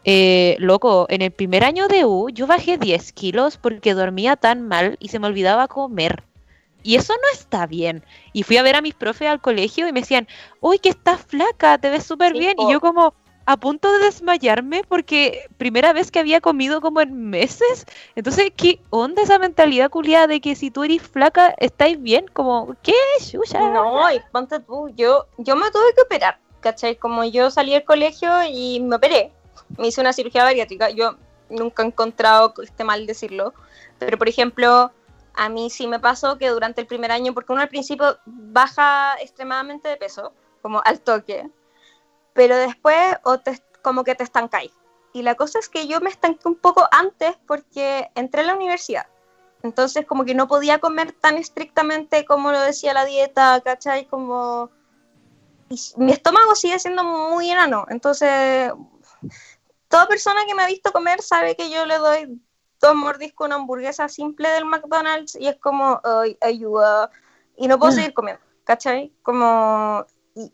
eh, loco, en el primer año de U yo bajé 10 kilos porque dormía tan mal y se me olvidaba comer. Y eso no está bien. Y fui a ver a mis profes al colegio y me decían, uy, que estás flaca, te ves súper bien. Y yo como a punto de desmayarme porque primera vez que había comido como en meses. Entonces, ¿qué onda esa mentalidad culiada de que si tú eres flaca, estáis bien? Como, ¿qué, Xuxa? No, y ponte tú, yo, yo me tuve que operar, ¿cachai? Como yo salí del colegio y me operé, me hice una cirugía bariátrica, yo nunca he encontrado esté mal decirlo, pero por ejemplo, a mí sí me pasó que durante el primer año, porque uno al principio baja extremadamente de peso, como al toque, pero después o te, como que te estancáis. Y la cosa es que yo me estanqué un poco antes porque entré a la universidad. Entonces como que no podía comer tan estrictamente como lo decía la dieta, ¿cachai? Como... Y mi estómago sigue siendo muy enano. Entonces, toda persona que me ha visto comer sabe que yo le doy dos mordiscos a una hamburguesa simple del McDonald's y es como, ay, ayuda. Y no puedo seguir comiendo, ¿cachai? Como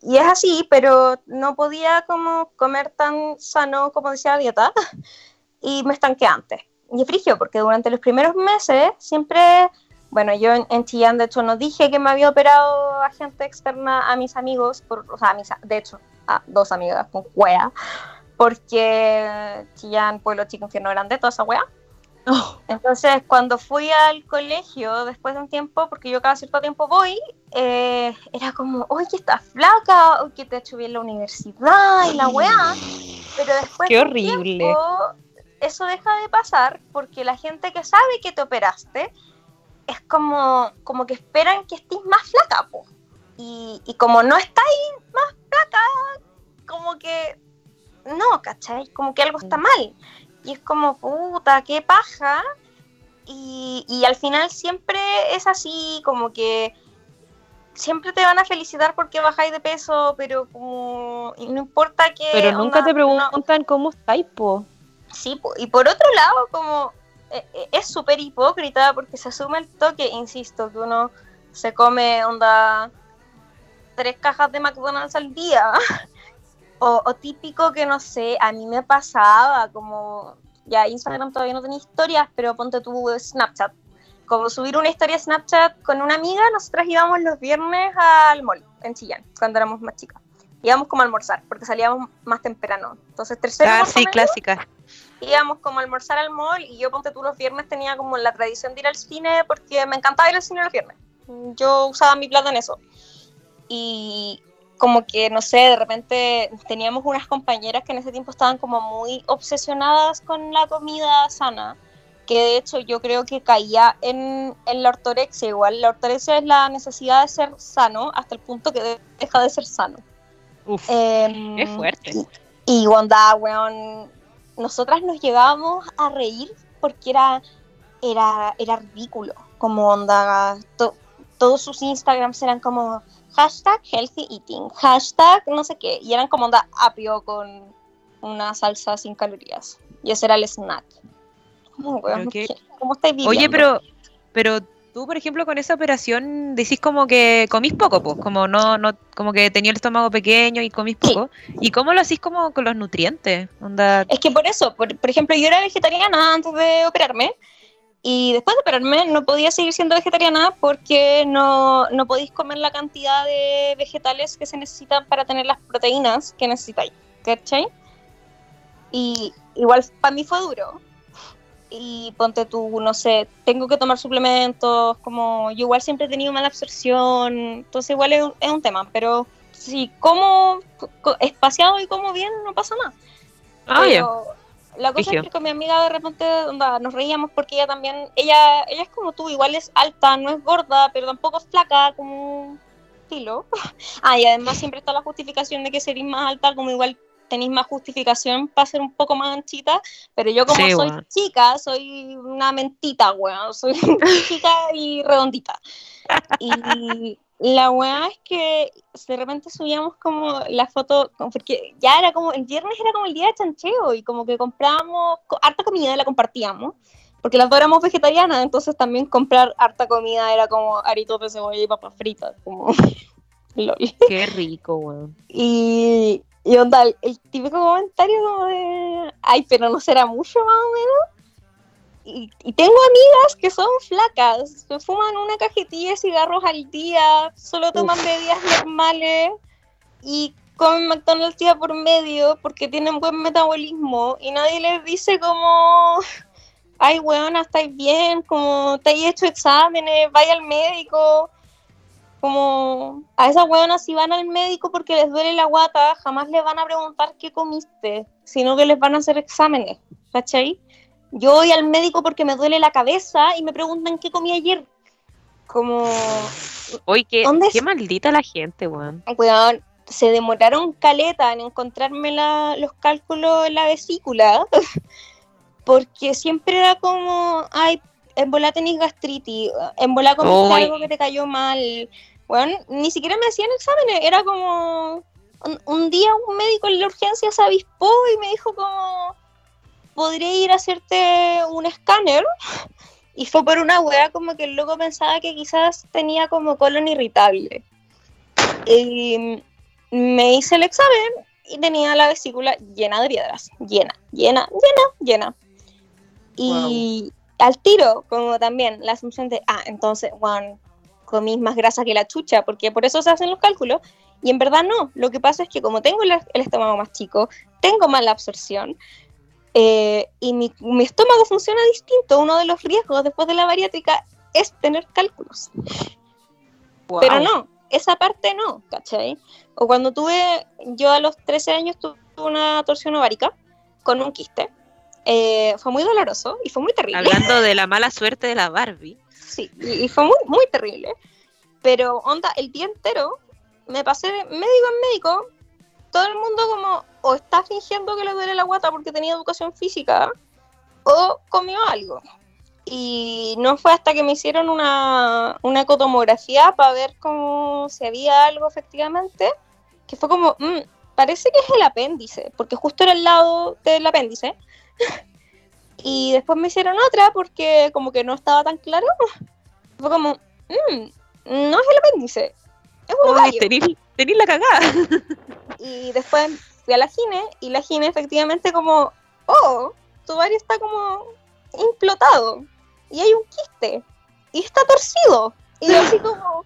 y, es así, pero no podía como comer tan sano como decía la dieta (laughs) y me estanqué antes. Y frigio, porque durante los primeros meses siempre, bueno, yo en, Chillán de hecho no dije que me había operado a gente externa a mis amigos, por, o sea, a mis, de hecho, a dos amigas con wea, porque Chillán, pueblo chico, infierno grande, toda esa wea. Oh. Entonces, cuando fui al colegio, después de un tiempo, porque yo cada cierto tiempo voy, eh, era como, oye, que estás flaca, oye, que te ha hecho bien la universidad y la weá. Pero después Qué horrible. eso deja de pasar porque la gente que sabe que te operaste es como, como que esperan que estés más flaca, po. Y, y como no estáis más flaca, como que no, ¿cachai? Como que algo está mal. Y es como, puta, qué paja. Y, y al final siempre es así, como que siempre te van a felicitar porque bajáis de peso, pero como no importa que... Pero nunca te preguntan cómo estáis, po. Sí, po. y por otro lado, como eh, eh, es súper hipócrita porque se asume el toque, insisto, que uno se come onda tres cajas de McDonald's al día (laughs) O, típico que no sé, a mí me pasaba como, ya Instagram todavía no tenía historias, pero ponte tu Snapchat. Como subir una historia Snapchat con una amiga, nosotras íbamos los viernes al mall en Chillán, cuando éramos más chicas. Íbamos como a almorzar, porque salíamos más temprano. Entonces, tercero. Ah, sí, clásica. Íbamos como a almorzar al mall y yo, ponte tú, los viernes tenía como la tradición de ir al cine porque me encantaba ir al cine los viernes. Yo usaba mi plata en eso. Y, como que, no sé, de repente teníamos unas compañeras que en ese tiempo estaban como muy obsesionadas con la comida sana, que de hecho yo creo que caía en, en la ortorexia igual. La ortorexia es la necesidad de ser sano hasta el punto que deja de ser sano. Uf, em, qué fuerte. Y, y onda, weón, nosotras nos llegábamos a reír porque era, era, era ridículo, como onda, todos sus Instagrams eran como hashtag healthy eating, hashtag no sé qué, y eran como onda apio con una salsa sin calorías. Y ese era el snack. ¿Cómo, estáis viviendo? Oye, pero, pero tú, por ejemplo, con esa operación decís como que comís poco, pues, como no, no, como que tenía el estómago pequeño y comís poco. ¿Y cómo lo hacís como con los nutrientes? Onda... Es que por eso, por, por ejemplo, yo era vegetariana antes de operarme y después de operarme no podía seguir siendo vegetariana porque no, no podéis comer la cantidad de vegetales que se necesitan para tener las proteínas que necesitáis. ¿Cachai? Y igual para mí fue duro. Y ponte tú, no sé, tengo que tomar suplementos, como yo igual siempre he tenido mala absorción, entonces igual es un, es un tema, pero si como espaciado y como bien, no pasa nada. Ah, la cosa es que con mi amiga de repente nos reíamos porque ella también, ella, ella es como tú, igual es alta, no es gorda, pero tampoco es flaca, como estilo. (laughs) ah, y además siempre está la justificación de que seréis más alta, como igual tenéis más justificación para ser un poco más anchita, pero yo como soy chica, soy una mentita, weón, soy (laughs) chica y redondita. Y, la weá es que de repente subíamos como la foto, porque ya era como, el viernes era como el día de chancheo y como que comprábamos harta comida y la compartíamos, porque las dos éramos vegetarianas, entonces también comprar harta comida era como aritos de cebolla y papas fritas, como (laughs) lol. Qué rico, weón. Y, y onda, el, el típico comentario como de, ay, pero no será mucho más o menos y, tengo amigas que son flacas, se fuman una cajetilla de cigarros al día, solo toman bebidas normales y comen McDonald's día por medio porque tienen buen metabolismo y nadie les dice como, (laughs) ay, weona, estáis bien, como te hay hecho exámenes, vaya al médico. Como a esas weonas si van al médico porque les duele la guata, jamás les van a preguntar qué comiste, sino que les van a hacer exámenes, ¿cachai? Yo voy al médico porque me duele la cabeza y me preguntan qué comí ayer. Como. Oye, qué, qué maldita la gente, weón. Weón, se demoraron caleta en encontrarme la, los cálculos en la vesícula, (laughs) porque siempre era como, ay, en bola tenis gastritis, en bola comiste algo que te cayó mal. Bueno, ni siquiera me hacían exámenes, era como un, un día un médico en la urgencia se avispó y me dijo como podría ir a hacerte un escáner y fue por una wea como que el loco pensaba que quizás tenía como colon irritable. Y me hice el examen y tenía la vesícula llena de piedras, llena, llena, llena, llena. Y al tiro, como también la asunción de, ah, entonces, Juan, comís más grasa que la chucha, porque por eso se hacen los cálculos. Y en verdad no, lo que pasa es que como tengo el, el estómago más chico, tengo mala absorción, eh, y mi, mi estómago funciona distinto. Uno de los riesgos después de la bariátrica es tener cálculos. Pero no, esa parte no, ¿cachai? O cuando tuve, yo a los 13 años tuve una torsión ovárica con un quiste. Eh, fue muy doloroso y fue muy terrible. Hablando de la (laughs) mala suerte de la Barbie. Sí, y, y fue muy, muy terrible. Pero, onda, el día entero me pasé de médico en médico. Todo el mundo como, o está fingiendo que le duele la guata porque tenía educación física, o comió algo. Y no fue hasta que me hicieron una, una ecotomografía para ver cómo si había algo efectivamente, que fue como, "Mm, parece que es el apéndice, porque justo era al lado del apéndice. (laughs) y después me hicieron otra porque como que no estaba tan claro. Fue como, "Mm, no es el apéndice, es un Uy, ovario". tenís, tenís la cagada. Y después fui a la gine y la gine efectivamente como, oh, tu ovario está como implotado y hay un quiste y está torcido. Y yo así como,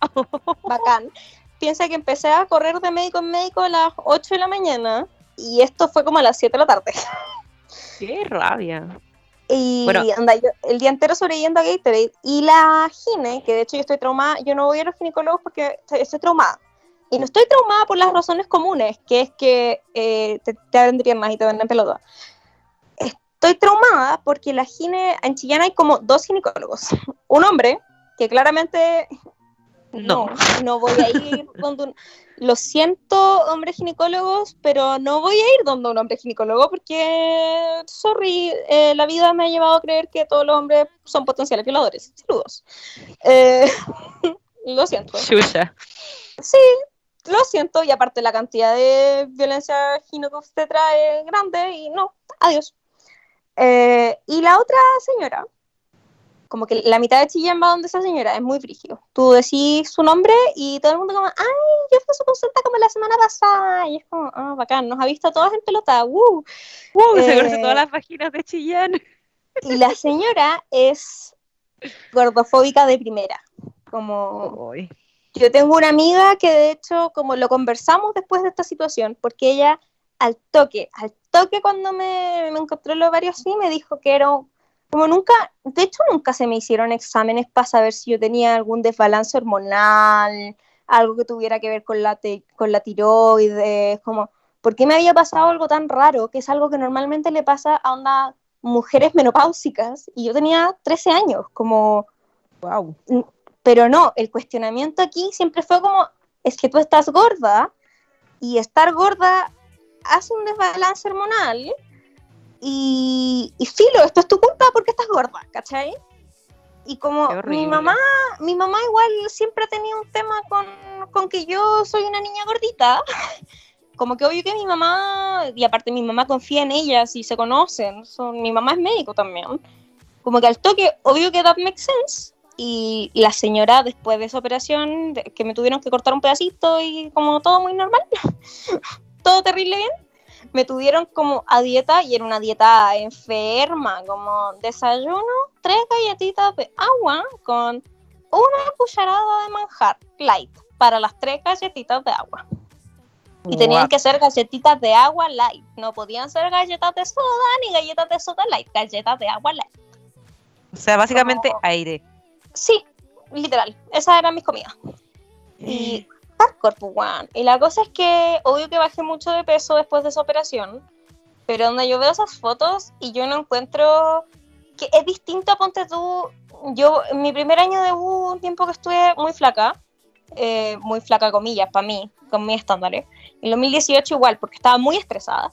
(laughs) bacán. Piensa que empecé a correr de médico en médico a las 8 de la mañana y esto fue como a las 7 de la tarde. (laughs) Qué rabia. Y Bueno. anda, yo el día entero sobreviviendo a Gatorade. Y la gine, que de hecho yo estoy traumada, yo no voy a los ginecólogos porque estoy, estoy traumada. Y no estoy traumada por las razones comunes, que es que eh, te, te abren piernas y te venden pelota. Estoy traumada porque la gine, en Chillán hay como dos ginecólogos. Un hombre, que claramente no, No. no voy a ir (laughs) donde un... Lo siento, hombres ginecólogos, pero no voy a ir donde un hombre ginecólogo porque, sorry, eh, la vida me ha llevado a creer que todos los hombres son potenciales violadores. Saludos. Eh, (laughs) lo siento. Chucha. Sí, lo siento, y aparte la cantidad de violencia ginecobstetra es grande y no, adiós. Eh, y la otra señora, como que la mitad de Chillán va donde esa señora, es muy frígido. Tú decís su nombre y todo el mundo como, ay, yo fui a su consulta como la semana pasada. Y es como, ah, bacán, nos ha visto a todas en pelota, ¡woo! Uh, se Eh, conoce todas las páginas de Chillán. Y la señora es gordofóbica de primera. Como, Uy. Yo tengo una amiga que de hecho, como lo conversamos después de esta situación, porque ella al toque, al toque cuando me, me encontró los ovarios así, me dijo que era como nunca, de hecho nunca se me hicieron exámenes para saber si yo tenía algún desbalance hormonal, algo que tuviera que ver con la, te- con la tiroides, como, ¿por qué me había pasado algo tan raro? Que es algo que normalmente le pasa a onda mujeres menopáusicas, y yo tenía 13 años, como Wow. Pero no, el cuestionamiento aquí siempre fue como, es que tú estás gorda y estar gorda hace un desbalance hormonal y, y filo, esto es tu culpa porque estás gorda, ¿cachai? Y como mi mamá, mi mamá igual siempre ha tenido un tema con, con que yo soy una niña gordita. (laughs) Como que obvio que mi mamá, y aparte mi mamá confía en ellas y se conocen, son, mi mamá es médico también. Como que al toque, obvio que that makes sense. Y la señora, después de esa operación, que me tuvieron que cortar un pedacito y como todo muy normal, (laughs) todo terrible bien, me tuvieron como a dieta y era una dieta enferma, como desayuno, tres galletitas de agua con una cucharada de manjar light para las tres galletitas de agua. Y tenían que ser galletitas de agua light, no podían ser galletas de soda ni galletas de soda light, galletas de agua light. O sea, básicamente como- aire. Sí, literal, esas eran mis comidas. Y hardcore, pues, weón. Y la cosa es que, obvio que bajé mucho de peso después de esa operación, pero donde yo veo esas fotos y yo no encuentro que es distinto, ponte tú, yo en mi primer año de U, un tiempo que estuve muy flaca, eh, muy flaca comillas para mí, con mis estándares. En el 2018 igual, porque estaba muy estresada.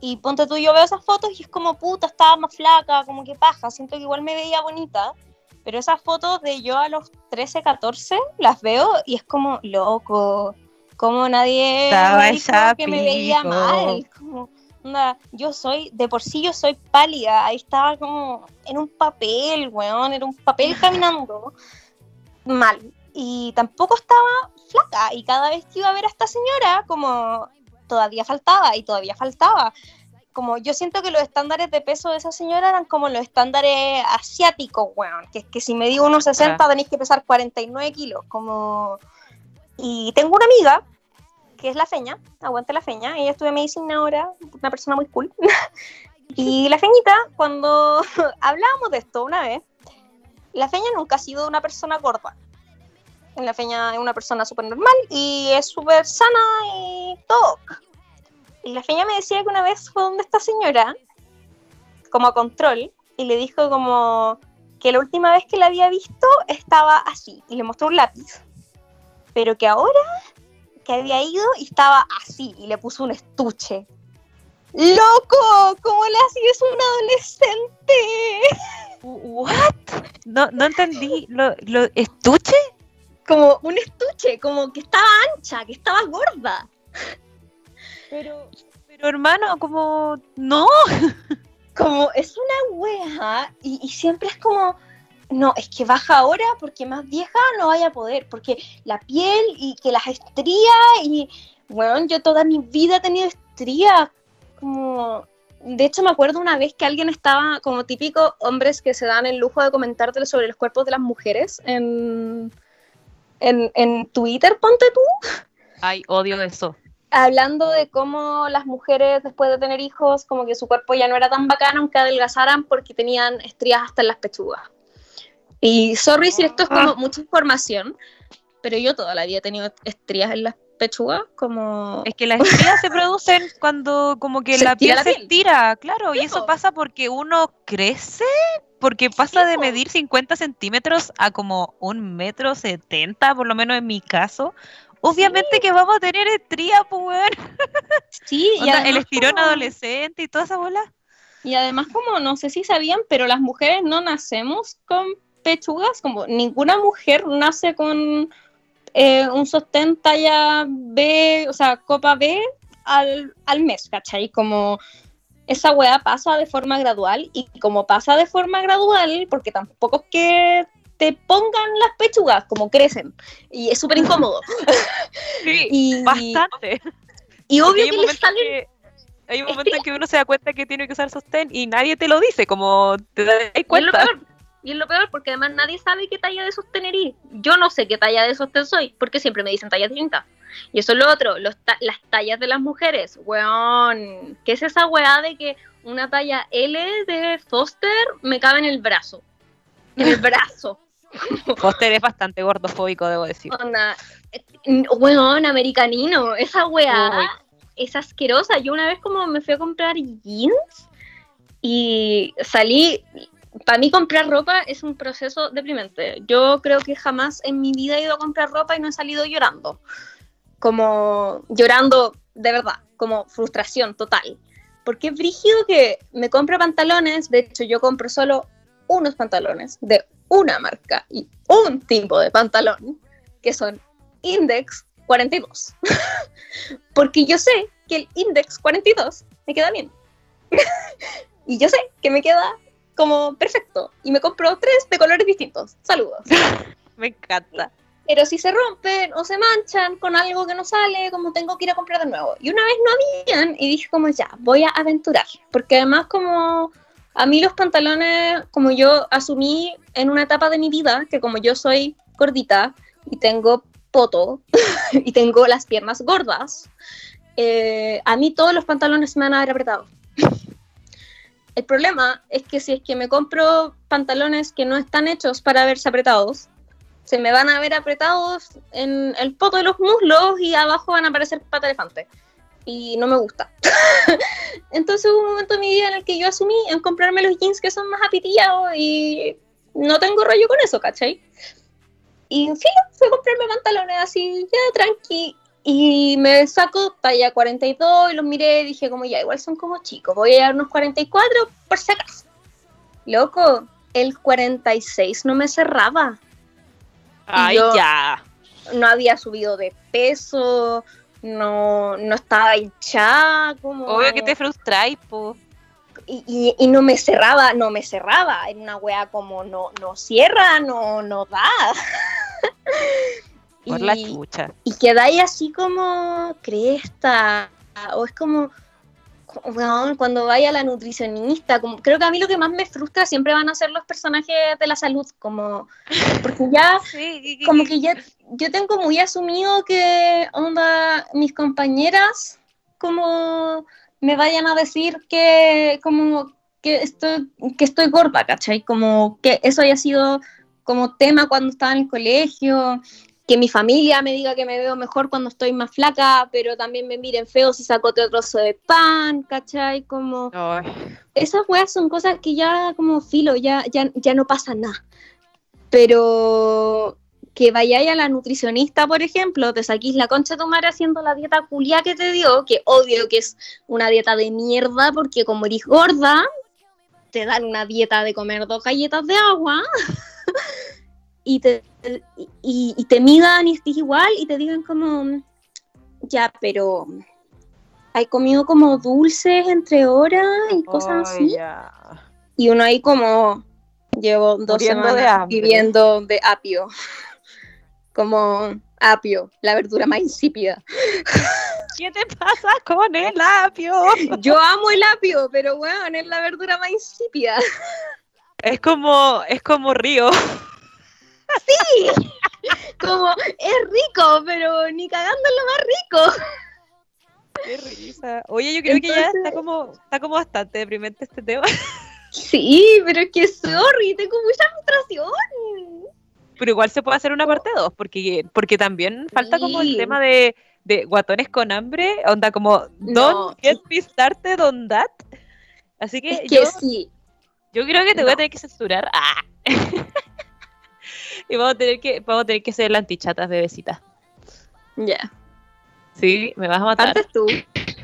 Y ponte tú, yo veo esas fotos y es como, puta, estaba más flaca, como que paja, siento que igual me veía bonita. Pero esas fotos de yo a los 13, 14, las veo y es como, loco, como nadie Estaba me dijo que me veía mal. Como, onda, yo soy, de por sí yo soy pálida, ahí estaba como en un papel, weón, era un papel (laughs) caminando mal. Y tampoco estaba flaca. Y cada vez que iba a ver a esta señora, como todavía faltaba y todavía faltaba. Como yo siento que los estándares de peso de esa señora eran como los estándares asiáticos, weón. Que es que si me digo unos 60 tenéis que pesar 49 kilos. Como... Y tengo una amiga que es la feña, aguante la feña. Ella estudia medicina ahora, una persona muy cool. (laughs) y la feñita, cuando (laughs) hablábamos de esto una vez, la feña nunca ha sido una persona gorda. La feña es una persona súper normal y es súper sana y todo. Y la feña me decía que una vez fue donde esta señora, como a control, y le dijo como que la última vez que la había visto estaba así, y le mostró un lápiz. Pero que ahora que había ido y estaba así, y le puso un estuche. ¡Loco! ¿Cómo le hacías a un adolescente? ¿What? No, no entendí. ¿Lo, lo estuche? Como un estuche, como que estaba ancha, que estaba gorda. Pero, pero hermano, como. No. (laughs) como es una wea y, y siempre es como, no, es que baja ahora porque más vieja no vaya a poder, porque la piel y que las estrías y, bueno, yo toda mi vida he tenido estrías, como, de hecho me acuerdo una vez que alguien estaba, como típico hombres que se dan el lujo de comentarte sobre los cuerpos de las mujeres en, en, en Twitter, ponte tú, Ay, odio eso. Hablando de cómo las mujeres después de tener hijos, como que su cuerpo ya no era tan bacano aunque adelgazaran porque tenían estrías hasta en las pechugas. Y sorry si esto es como mucha información, pero yo toda la vida he tenido estrías en las pechugas, como... Es que las estrías se producen cuando como que la piel se estira, claro, y eso pasa porque uno crece, porque pasa de medir 50 centímetros a como un metro 70, por lo menos en mi caso. Obviamente que vamos a tener estrías, pues. Sí, y Onda, el además estirón como- adolescente y toda esa bola. Y además como, no sé si sabían, pero las mujeres no nacemos con pechugas, como ninguna mujer nace con eh, un sostén talla B, o sea, copa B al, al mes, ¿cachai? Como esa weá pasa de forma gradual y como pasa de forma gradual, porque tampoco es que te pongan las pechugas, como crecen, y es súper incómodo. (laughs) Sí, Y, bastante. y obvio que un le momento salen que- hay un momento en que uno se da cuenta que tiene que usar sostén y nadie te lo dice, como te das Y es lo cuenta. peor, y es lo peor porque además nadie sabe qué talla de sostén eres. Yo no sé qué talla de sostén soy, porque siempre me dicen tallas distintas. Y eso es lo otro, los ta- las tallas de las mujeres. Weón, ¿qué es esa weá de que una talla L de Foster me cabe en el brazo? En el brazo. (laughs) Foster es bastante gordofóbico, debo decir. Onda, eh, weón, americanino, esa weá es asquerosa. Yo una vez como me fui a comprar jeans y salí, para mí comprar ropa es un proceso deprimente. Yo creo que jamás en mi vida he ido a comprar ropa y no he salido llorando. Como llorando de verdad, como frustración total. Porque es brígido que me compro pantalones, de hecho yo compro solo unos pantalones de una marca y un tipo de pantalón, que son Index 42. (laughs) Porque yo sé que el Index 42 me queda bien. (laughs) y yo sé que me queda como perfecto. Y me compro tres de colores distintos. Saludos. (laughs) Me encanta. Pero si se rompen o se manchan con algo que no sale, como tengo que ir a comprar de nuevo. Y una vez no habían y dije como ya, voy a aventurar. Porque además como a mí los pantalones, como yo asumí en una etapa de mi vida, que como yo soy gordita y tengo poto (laughs) y tengo las piernas gordas, eh, a mí todos los pantalones me van a ver apretados. (laughs) El problema es que si es que me compro pantalones que no están hechos para verse apretados, se me van a ver apretados en el poto de los muslos y abajo van a aparecer pata elefante. Y no me gusta. (laughs) Entonces hubo un momento en mi vida en el que yo asumí en comprarme los jeans que son más apitillados y no tengo rollo con eso, ¿cachai? Y en fin, fui a comprarme pantalones así, ya tranqui. Y me saco talla 42 y los miré y dije como ya, igual son como chicos, voy a llevar unos 44 por si acaso. Loco, el 46 no me cerraba. Ay, yo- ya. No había subido de peso, no, no estaba hinchada, como... Obvio que te frustráis, po. y, y- y no me cerraba, no me cerraba. Era una wea como no, no cierra, no, no da. Por (laughs) y, la chucha. y quedáis así como cresta. O es como, cuando vaya a la nutricionista. Como, creo que a mí lo que más me frustra siempre van a ser los personajes de la salud. Como, porque ya (laughs) Sí, como que ya yo tengo muy asumido que onda mis compañeras como me vayan a decir que como que estoy que estoy gorda, ¿cachai? Como que eso haya sido como tema cuando estaba en el colegio, que mi familia me diga que me veo mejor cuando estoy más flaca, pero también me miren feo si saco otro trozo de pan, ¿cachai? Como Ay, esas weas son cosas que ya como filo, ya, ya, ya no pasa nada. Pero que vayáis a la nutricionista, por ejemplo, te saquís la concha de tu madre haciendo la dieta culia que te dio, que obvio que es una dieta de mierda, porque como eres gorda, te dan una dieta de comer dos galletas de agua, (laughs) y te, y, y te midan y estés igual, y te digan como, ya, pero hay comido como dulces entre horas y cosas así. Y uno ahí como llevo dos Muriendo semanas viviendo de apio. (laughs) Como apio, la verdura más insípida. ¿Qué te pasa con el apio? (laughs) Yo amo el apio, pero bueno, es la verdura más insípida. Es como, es como Río. Como es rico, pero ni cagando es lo más rico. Qué risa. Oye, yo creo que ya está como, está como bastante deprimente este tema. Sí, pero es que sorry, tengo mucha frustración. Pero igual se puede hacer una parte 2, porque, porque también falta como el tema de, de guatones con hambre, onda como No. don't get me started on that. Así que, Es que yo, sí. yo creo que te voy a no. tener que censurar. Ah. (laughs) (laughs) y vamos a tener que, vamos a tener que ser la antichatas bebecita. Ya. Sí, me vas a matar. Antes tú.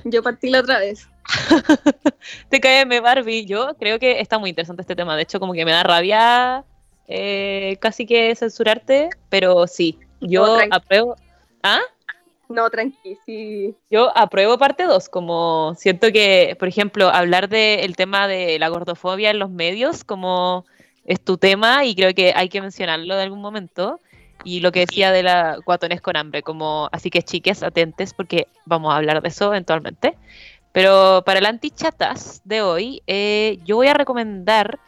Yo partí la otra vez. (laughs) TKM Barbie, yo creo que está muy interesante este tema. De hecho, como que me da rabia eh, casi que censurarte, pero sí, yo No, apruebo. ¿Ah? No, tranqui, sí. Yo apruebo parte 2, como siento que, por ejemplo, hablar del tema de la gordofobia en los medios, como es tu tema y creo que hay que mencionarlo de algún momento. Y lo que decía de la guatones con hambre, como así que chiques, atentes, porque vamos a hablar de eso eventualmente. Pero para el antichatas de hoy, eh, yo voy a recomendar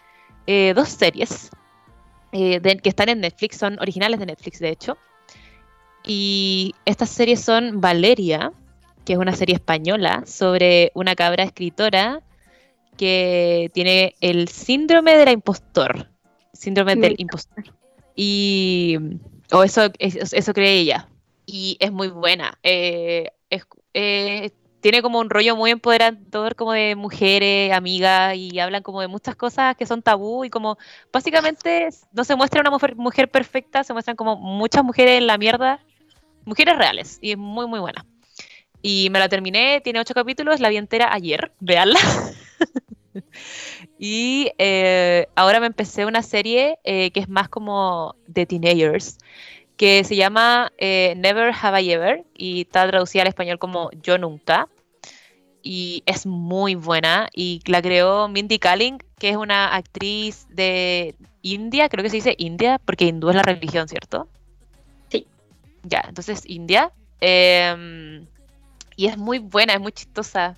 eh, dos series eh, que están en Netflix, son originales de Netflix, de hecho. Y estas series son Valeria, que es una serie española sobre una cabra escritora que tiene el síndrome del impostor. Síndrome Me del impostor. Y. O eso, es- eso cree ella. Y es muy buena. Eh, es- eh, tiene como un rollo muy empoderador como de mujeres, amigas, y hablan como de muchas cosas que son tabú y como básicamente no se muestra una mujer, mujer perfecta, se muestran como muchas mujeres en la mierda, mujeres reales, y es muy muy buena. Y me la terminé, tiene ocho capítulos, la vi entera ayer, veanla. (laughs) (laughs) y eh, ahora me empecé una serie eh, que es más como de teenagers, que se llama eh, Never Have I Ever, y está traducida al español como Yo Nunca. Y es muy buena, y la creó Mindy Kaling, que es una actriz de India, creo que se dice India, porque hindú es la religión, ¿cierto? Sí. Ya, entonces India. eh, y es muy buena, es muy chistosa.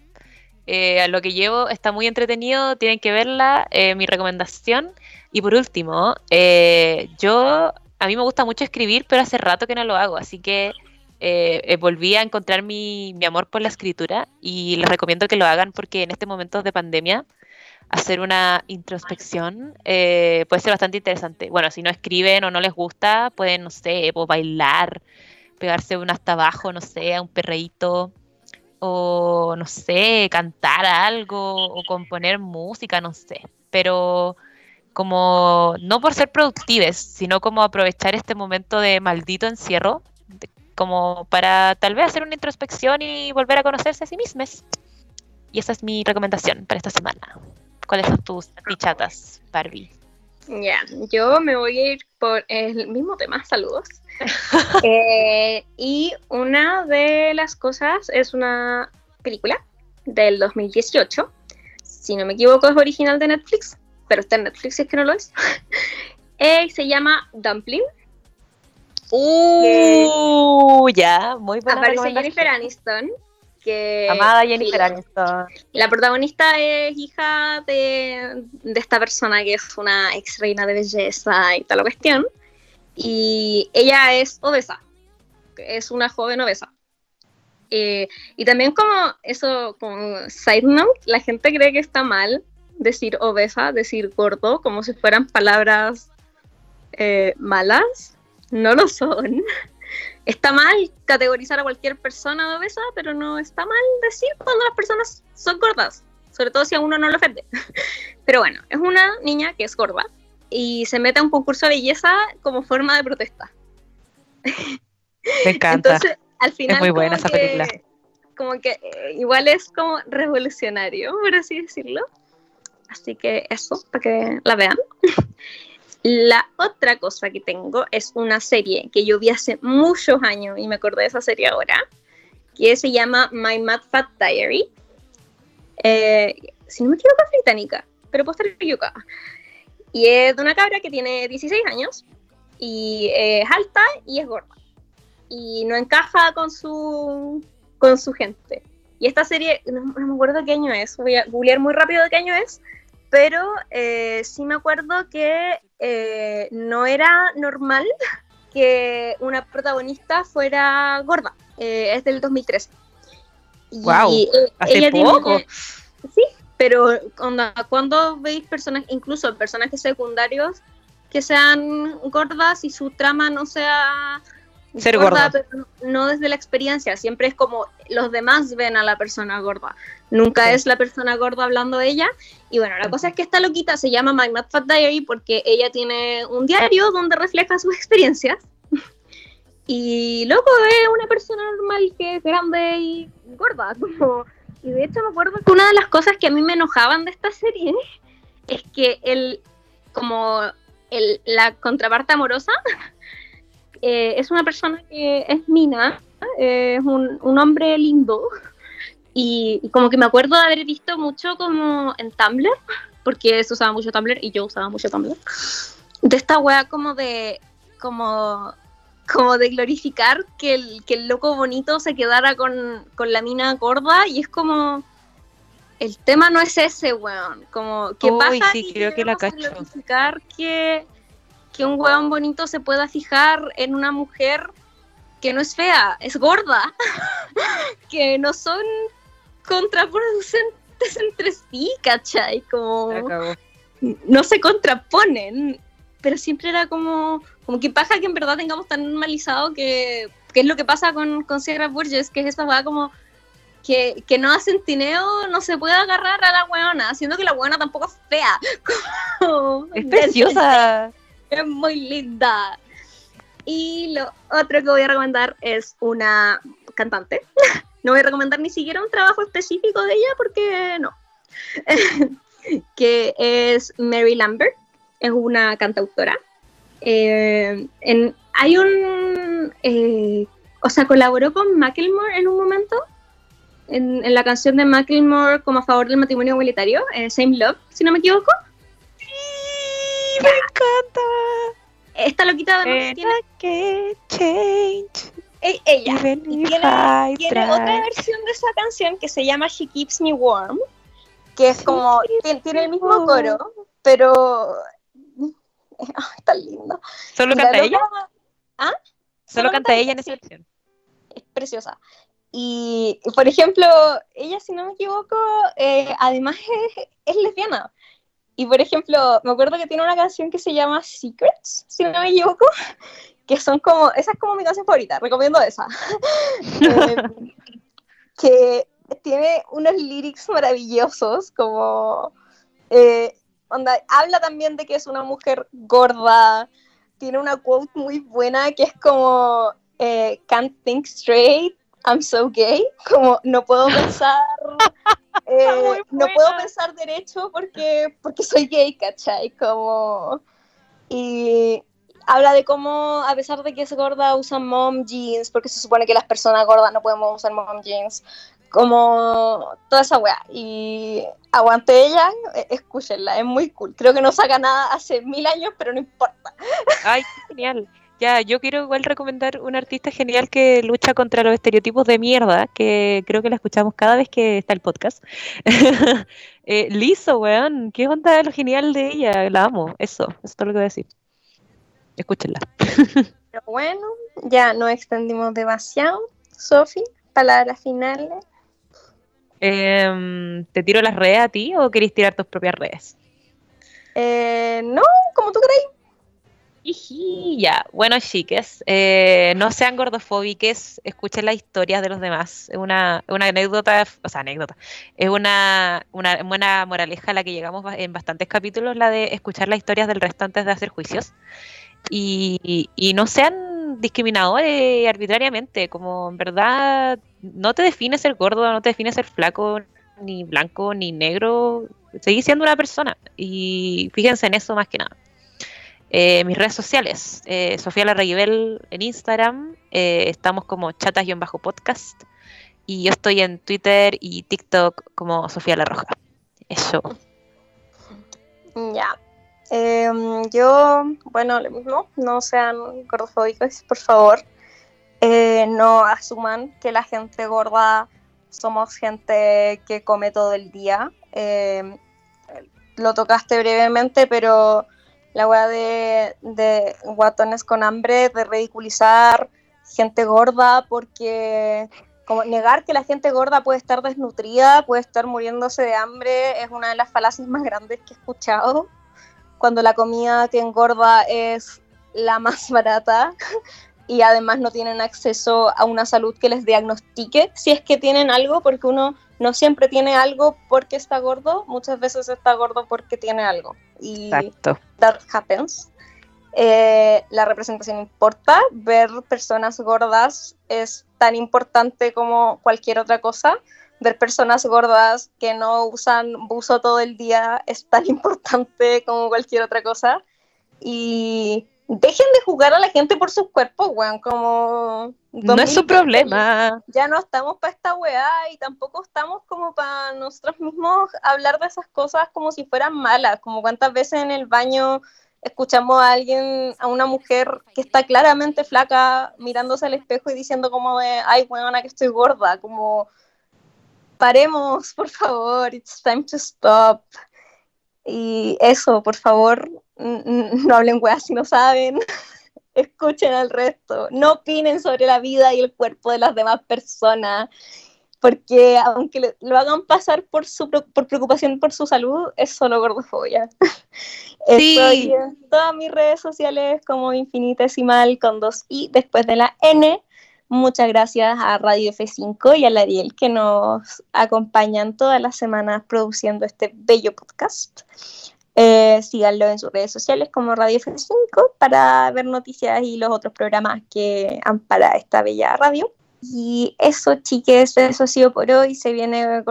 Eh, a lo que llevo está muy entretenido, tienen que verla, eh, mi recomendación. Y por último, eh, yo, a mí me gusta mucho escribir, pero hace rato que no lo hago, así que volví a encontrar mi, mi amor por la escritura y les recomiendo que lo hagan porque en este momento de pandemia hacer una introspección puede ser bastante interesante. Bueno, si no escriben o no les gusta, pueden, no sé, pues, bailar, pegarse un hasta abajo, no sé, a un perreíto, o no sé, cantar algo, o componer música, no sé. Pero, como no por ser productives, sino como aprovechar este momento de maldito encierro, como para tal vez hacer una introspección y volver a conocerse a sí mismas. Y esa es mi recomendación para esta semana. ¿Cuáles son tus pichatas, Barbie? Ya, yo me voy a ir por el mismo tema, saludos. (laughs) Eh, y una de las cosas es una película del 2018. Si no me equivoco, es original de Netflix, pero está en Netflix si es que no lo es. (laughs) Eh, se llama Dumpling. Uh, ya, muy buena Aparece. Jennifer Aniston. Que, Amada Jennifer Aniston. La protagonista es hija de, de esta persona que es una ex reina de belleza y tal cuestión. Y ella es obesa. Es una joven obesa. Eh, y también como eso, como side note, la gente cree que está mal decir obesa, decir gordo, como si fueran palabras eh, malas. No lo son. (laughs) Está mal categorizar a cualquier persona de obesa, pero no está mal decir cuando las personas son gordas, sobre todo si a uno no lo ofende. (laughs) Pero bueno, es una niña que es gorda y se mete a un concurso de belleza como forma de protesta. Me encanta. Entonces, al final muy buena esa que- película. Como que eh, igual es como revolucionario, por así decirlo. Así que eso, para que la vean. (laughs) La otra cosa que tengo es una serie que yo vi hace muchos años y me acordé de esa serie ahora, que se llama My Mad Fat Diary. Eh, si no me equivoco es británica, pero puedo estar equivocada. Y es de una cabra que tiene 16 años y es alta y es gorda. Y no encaja con su, con su gente. Y esta serie, no, no me acuerdo qué año es, voy a googlear muy rápido de qué año es, pero eh, sí me acuerdo que eh, no era normal que una protagonista fuera gorda. Eh, es del 2013. Y, Guau, eh, hace ella tiene- poco. sí, pero onda, cuando veis personajes, incluso personajes secundarios que sean gordas y su trama no sea Ser gorda. pero no- no desde la experiencia, siempre es como los demás ven a la persona gorda, nunca Sí. es la persona gorda hablando de ella. Y bueno, la cosa es que esta loquita se llama My Mad Fat Diary porque ella tiene un diario donde refleja sus experiencias. (laughs) Y loco, es una persona normal que es grande y gorda. (laughs) Como... Y de hecho me acuerdo que una de las cosas que a mí me enojaban de esta serie (laughs) es que el, como el, la contraparte amorosa eh, es una persona que es mina, eh, es un, un hombre lindo. Y, y como que me acuerdo de haber visto mucho como en Tumblr, porque se usaba mucho Tumblr y yo usaba mucho Tumblr, de esta wea como de, como, como de glorificar que el, que el loco bonito se quedara con, con la mina gorda y es como... El tema no es ese, weón. Como que Uy, pasa sí, creo que la cacho. glorificar que, que un weón bonito se pueda fijar en una mujer que no es fea, es gorda, (laughs) que no son contraproducentes entre sí, ¿cachai? Como no se contraponen, pero siempre era como, como que paja que en verdad tengamos tan normalizado que, que es lo que pasa con, con Sierra Burgess, que es esa weá como que, que no hacen tineo, no se puede agarrar a la weona, siendo que la weona tampoco es fea. (laughs) Como- Es preciosa. (laughs) es muy linda. Y lo otro que voy a recomendar es una cantante. (laughs) No voy a recomendar ni siquiera un trabajo específico de ella porque no. (laughs) que es Mary Lambert. Es una cantautora. Eh, hay un... eh, o sea, colaboró con Macklemore en un momento. En, en la canción de Macklemore como a favor del matrimonio igualitario, eh, Same Love, si no me equivoco. Me encanta. Esta loquita además tiene can change, e- ella. even Y if tiene, otra versión de esa canción que se llama She Keeps Me Warm, que es como, tiene, tiene el mismo coro, pero... (laughs) Ay, tan linda. ¿Solo la canta loca ella? ¿Ah? Solo solo canta canta ella en esa versión. es preciosa. Y, y, por ejemplo, ella, si no me equivoco, eh, además es, es lesbiana. Y por ejemplo, me acuerdo que tiene una canción que se llama Secrets, si no me equivoco, (laughs) que son como, esa es como mi canción favorita, recomiendo esa. (laughs) Eh, que tiene unos lyrics maravillosos, como, eh, onda, habla también de que es una mujer gorda. Tiene una quote muy buena que es como eh, Can't think straight, I'm so gay. (laughs) Como no puedo pensar, (laughs) eh, no puedo pensar derecho porque, porque soy gay, ¿cachai? Como y habla de cómo, a pesar de que es gorda, usan mom jeans, porque se supone que las personas gordas no podemos usar mom jeans, como toda esa weá. Y aguante ella, eh, escúchenla, es muy cool. Creo que no saca nada hace mil años, pero no importa. Ay, genial. Ya, yo quiero igual recomendar un artista genial que lucha contra los estereotipos de mierda, que creo que la escuchamos cada vez que está el podcast. (laughs) eh, Lizo, weón, qué onda lo genial de ella, la amo, eso, eso es todo lo que voy a decir. Escúchenla. (laughs) Pero bueno, ya no extendimos demasiado. Sofi, palabras finales. Eh, ¿Te tiro las redes a ti o querés tirar tus propias redes? Eh, no, como tú crees. Ya, bueno, chiques, eh, no sean gordofóbiques, escuchen las historias de los demás. Es una, una anécdota, o sea, anécdota, es una, una buena moraleja a la que llegamos en bastantes capítulos, la de escuchar las historias del resto antes de hacer juicios. Y, y no sean discriminadores arbitrariamente, como en verdad no te define ser gordo, no te define ser flaco, ni blanco, ni negro, seguís siendo una persona. Y fíjense en eso más que nada. Eh, mis redes sociales, eh, Sofía Larraguibel en Instagram, eh, estamos como chatas-podcast y yo estoy en Twitter y TikTok como Sofía La Roja. Eso. Ya. Em, yo, bueno, lo mismo, no sean gordofóbicos, por favor. Eh, no asuman que la gente gorda somos gente que come todo el día. Em, lo tocaste brevemente, pero la weá de, de guatones con hambre, de ridiculizar gente gorda, porque como negar que la gente gorda puede estar desnutrida, puede estar muriéndose de hambre, es una de las falacias más grandes que he escuchado. Cuando la comida que engorda es la más (laughs) barata y además no tienen acceso a una salud que les diagnostique si es que tienen algo, porque uno no siempre tiene algo porque está gordo, muchas veces está gordo porque tiene algo. Y Exacto. that happens. Eh, la representación importa, ver personas gordas es tan importante como cualquier otra cosa. Ver personas gordas que no usan buzo todo el día es tan (laughs) importante como cualquier otra cosa. Y dejen de jugar a la gente por sus cuerpos, weón, como... No es su 2020, problema. Ya no estamos para esta weá y tampoco estamos como para nosotros mismos hablar de esas cosas como si fueran malas, como cuántas veces en el baño escuchamos a alguien, a una mujer que está claramente flaca mirándose al espejo y diciendo como de, ay, weona, que estoy gorda, como paremos, por favor, it's time to stop. Y eso, por favor, no hablen weas si no saben. (laughs) Escuchen al resto. No opinen sobre la vida y el cuerpo de las demás personas. Porque aunque lo hagan pasar por, su, por preocupación por su salud, es solo gordofobia. (laughs) Sí. Estoy en todas mis redes sociales como infinitesimal con dos i después de la n. Muchas gracias a Radio F5 y a Lariel que nos acompañan todas las semanas produciendo este bello podcast. Eh, síganlo en sus redes sociales como Radio F5 para ver noticias y los otros programas que han para esta bella radio. Y eso, chiques, eso ha sido por hoy. Se viene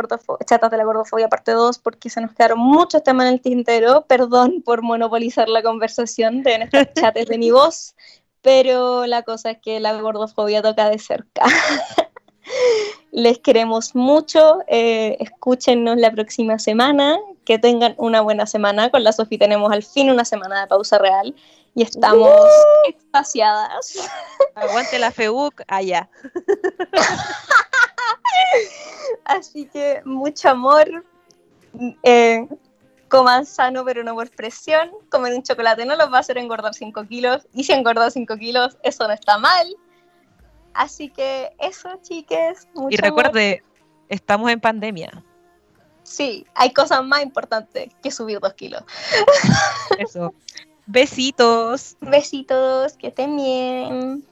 Chatas de la Gordofobia parte 2 porque se nos quedaron muchos temas en el tintero. Perdón por monopolizar la conversación, deben estar chates de mi voz, pero la cosa es que la gordofobia toca de cerca. (laughs) Les queremos mucho, eh, escúchenos la próxima semana, que tengan una buena semana. Con la Sofi tenemos al fin una semana de pausa real y estamos extasiadas. (laughs) Aguante la FEUC allá. (laughs) Así que mucho amor. eh, coman sano, pero no por presión. Comer un chocolate no los va a hacer engordar 5 kilos. Y si engorda 5 kilos, eso no está mal. Así que eso, chiques. Mucho Y amor. recuerde, estamos en pandemia. Sí, hay cosas más importantes que subir 2 kilos. Eso. Besitos. Besitos, que estén bien.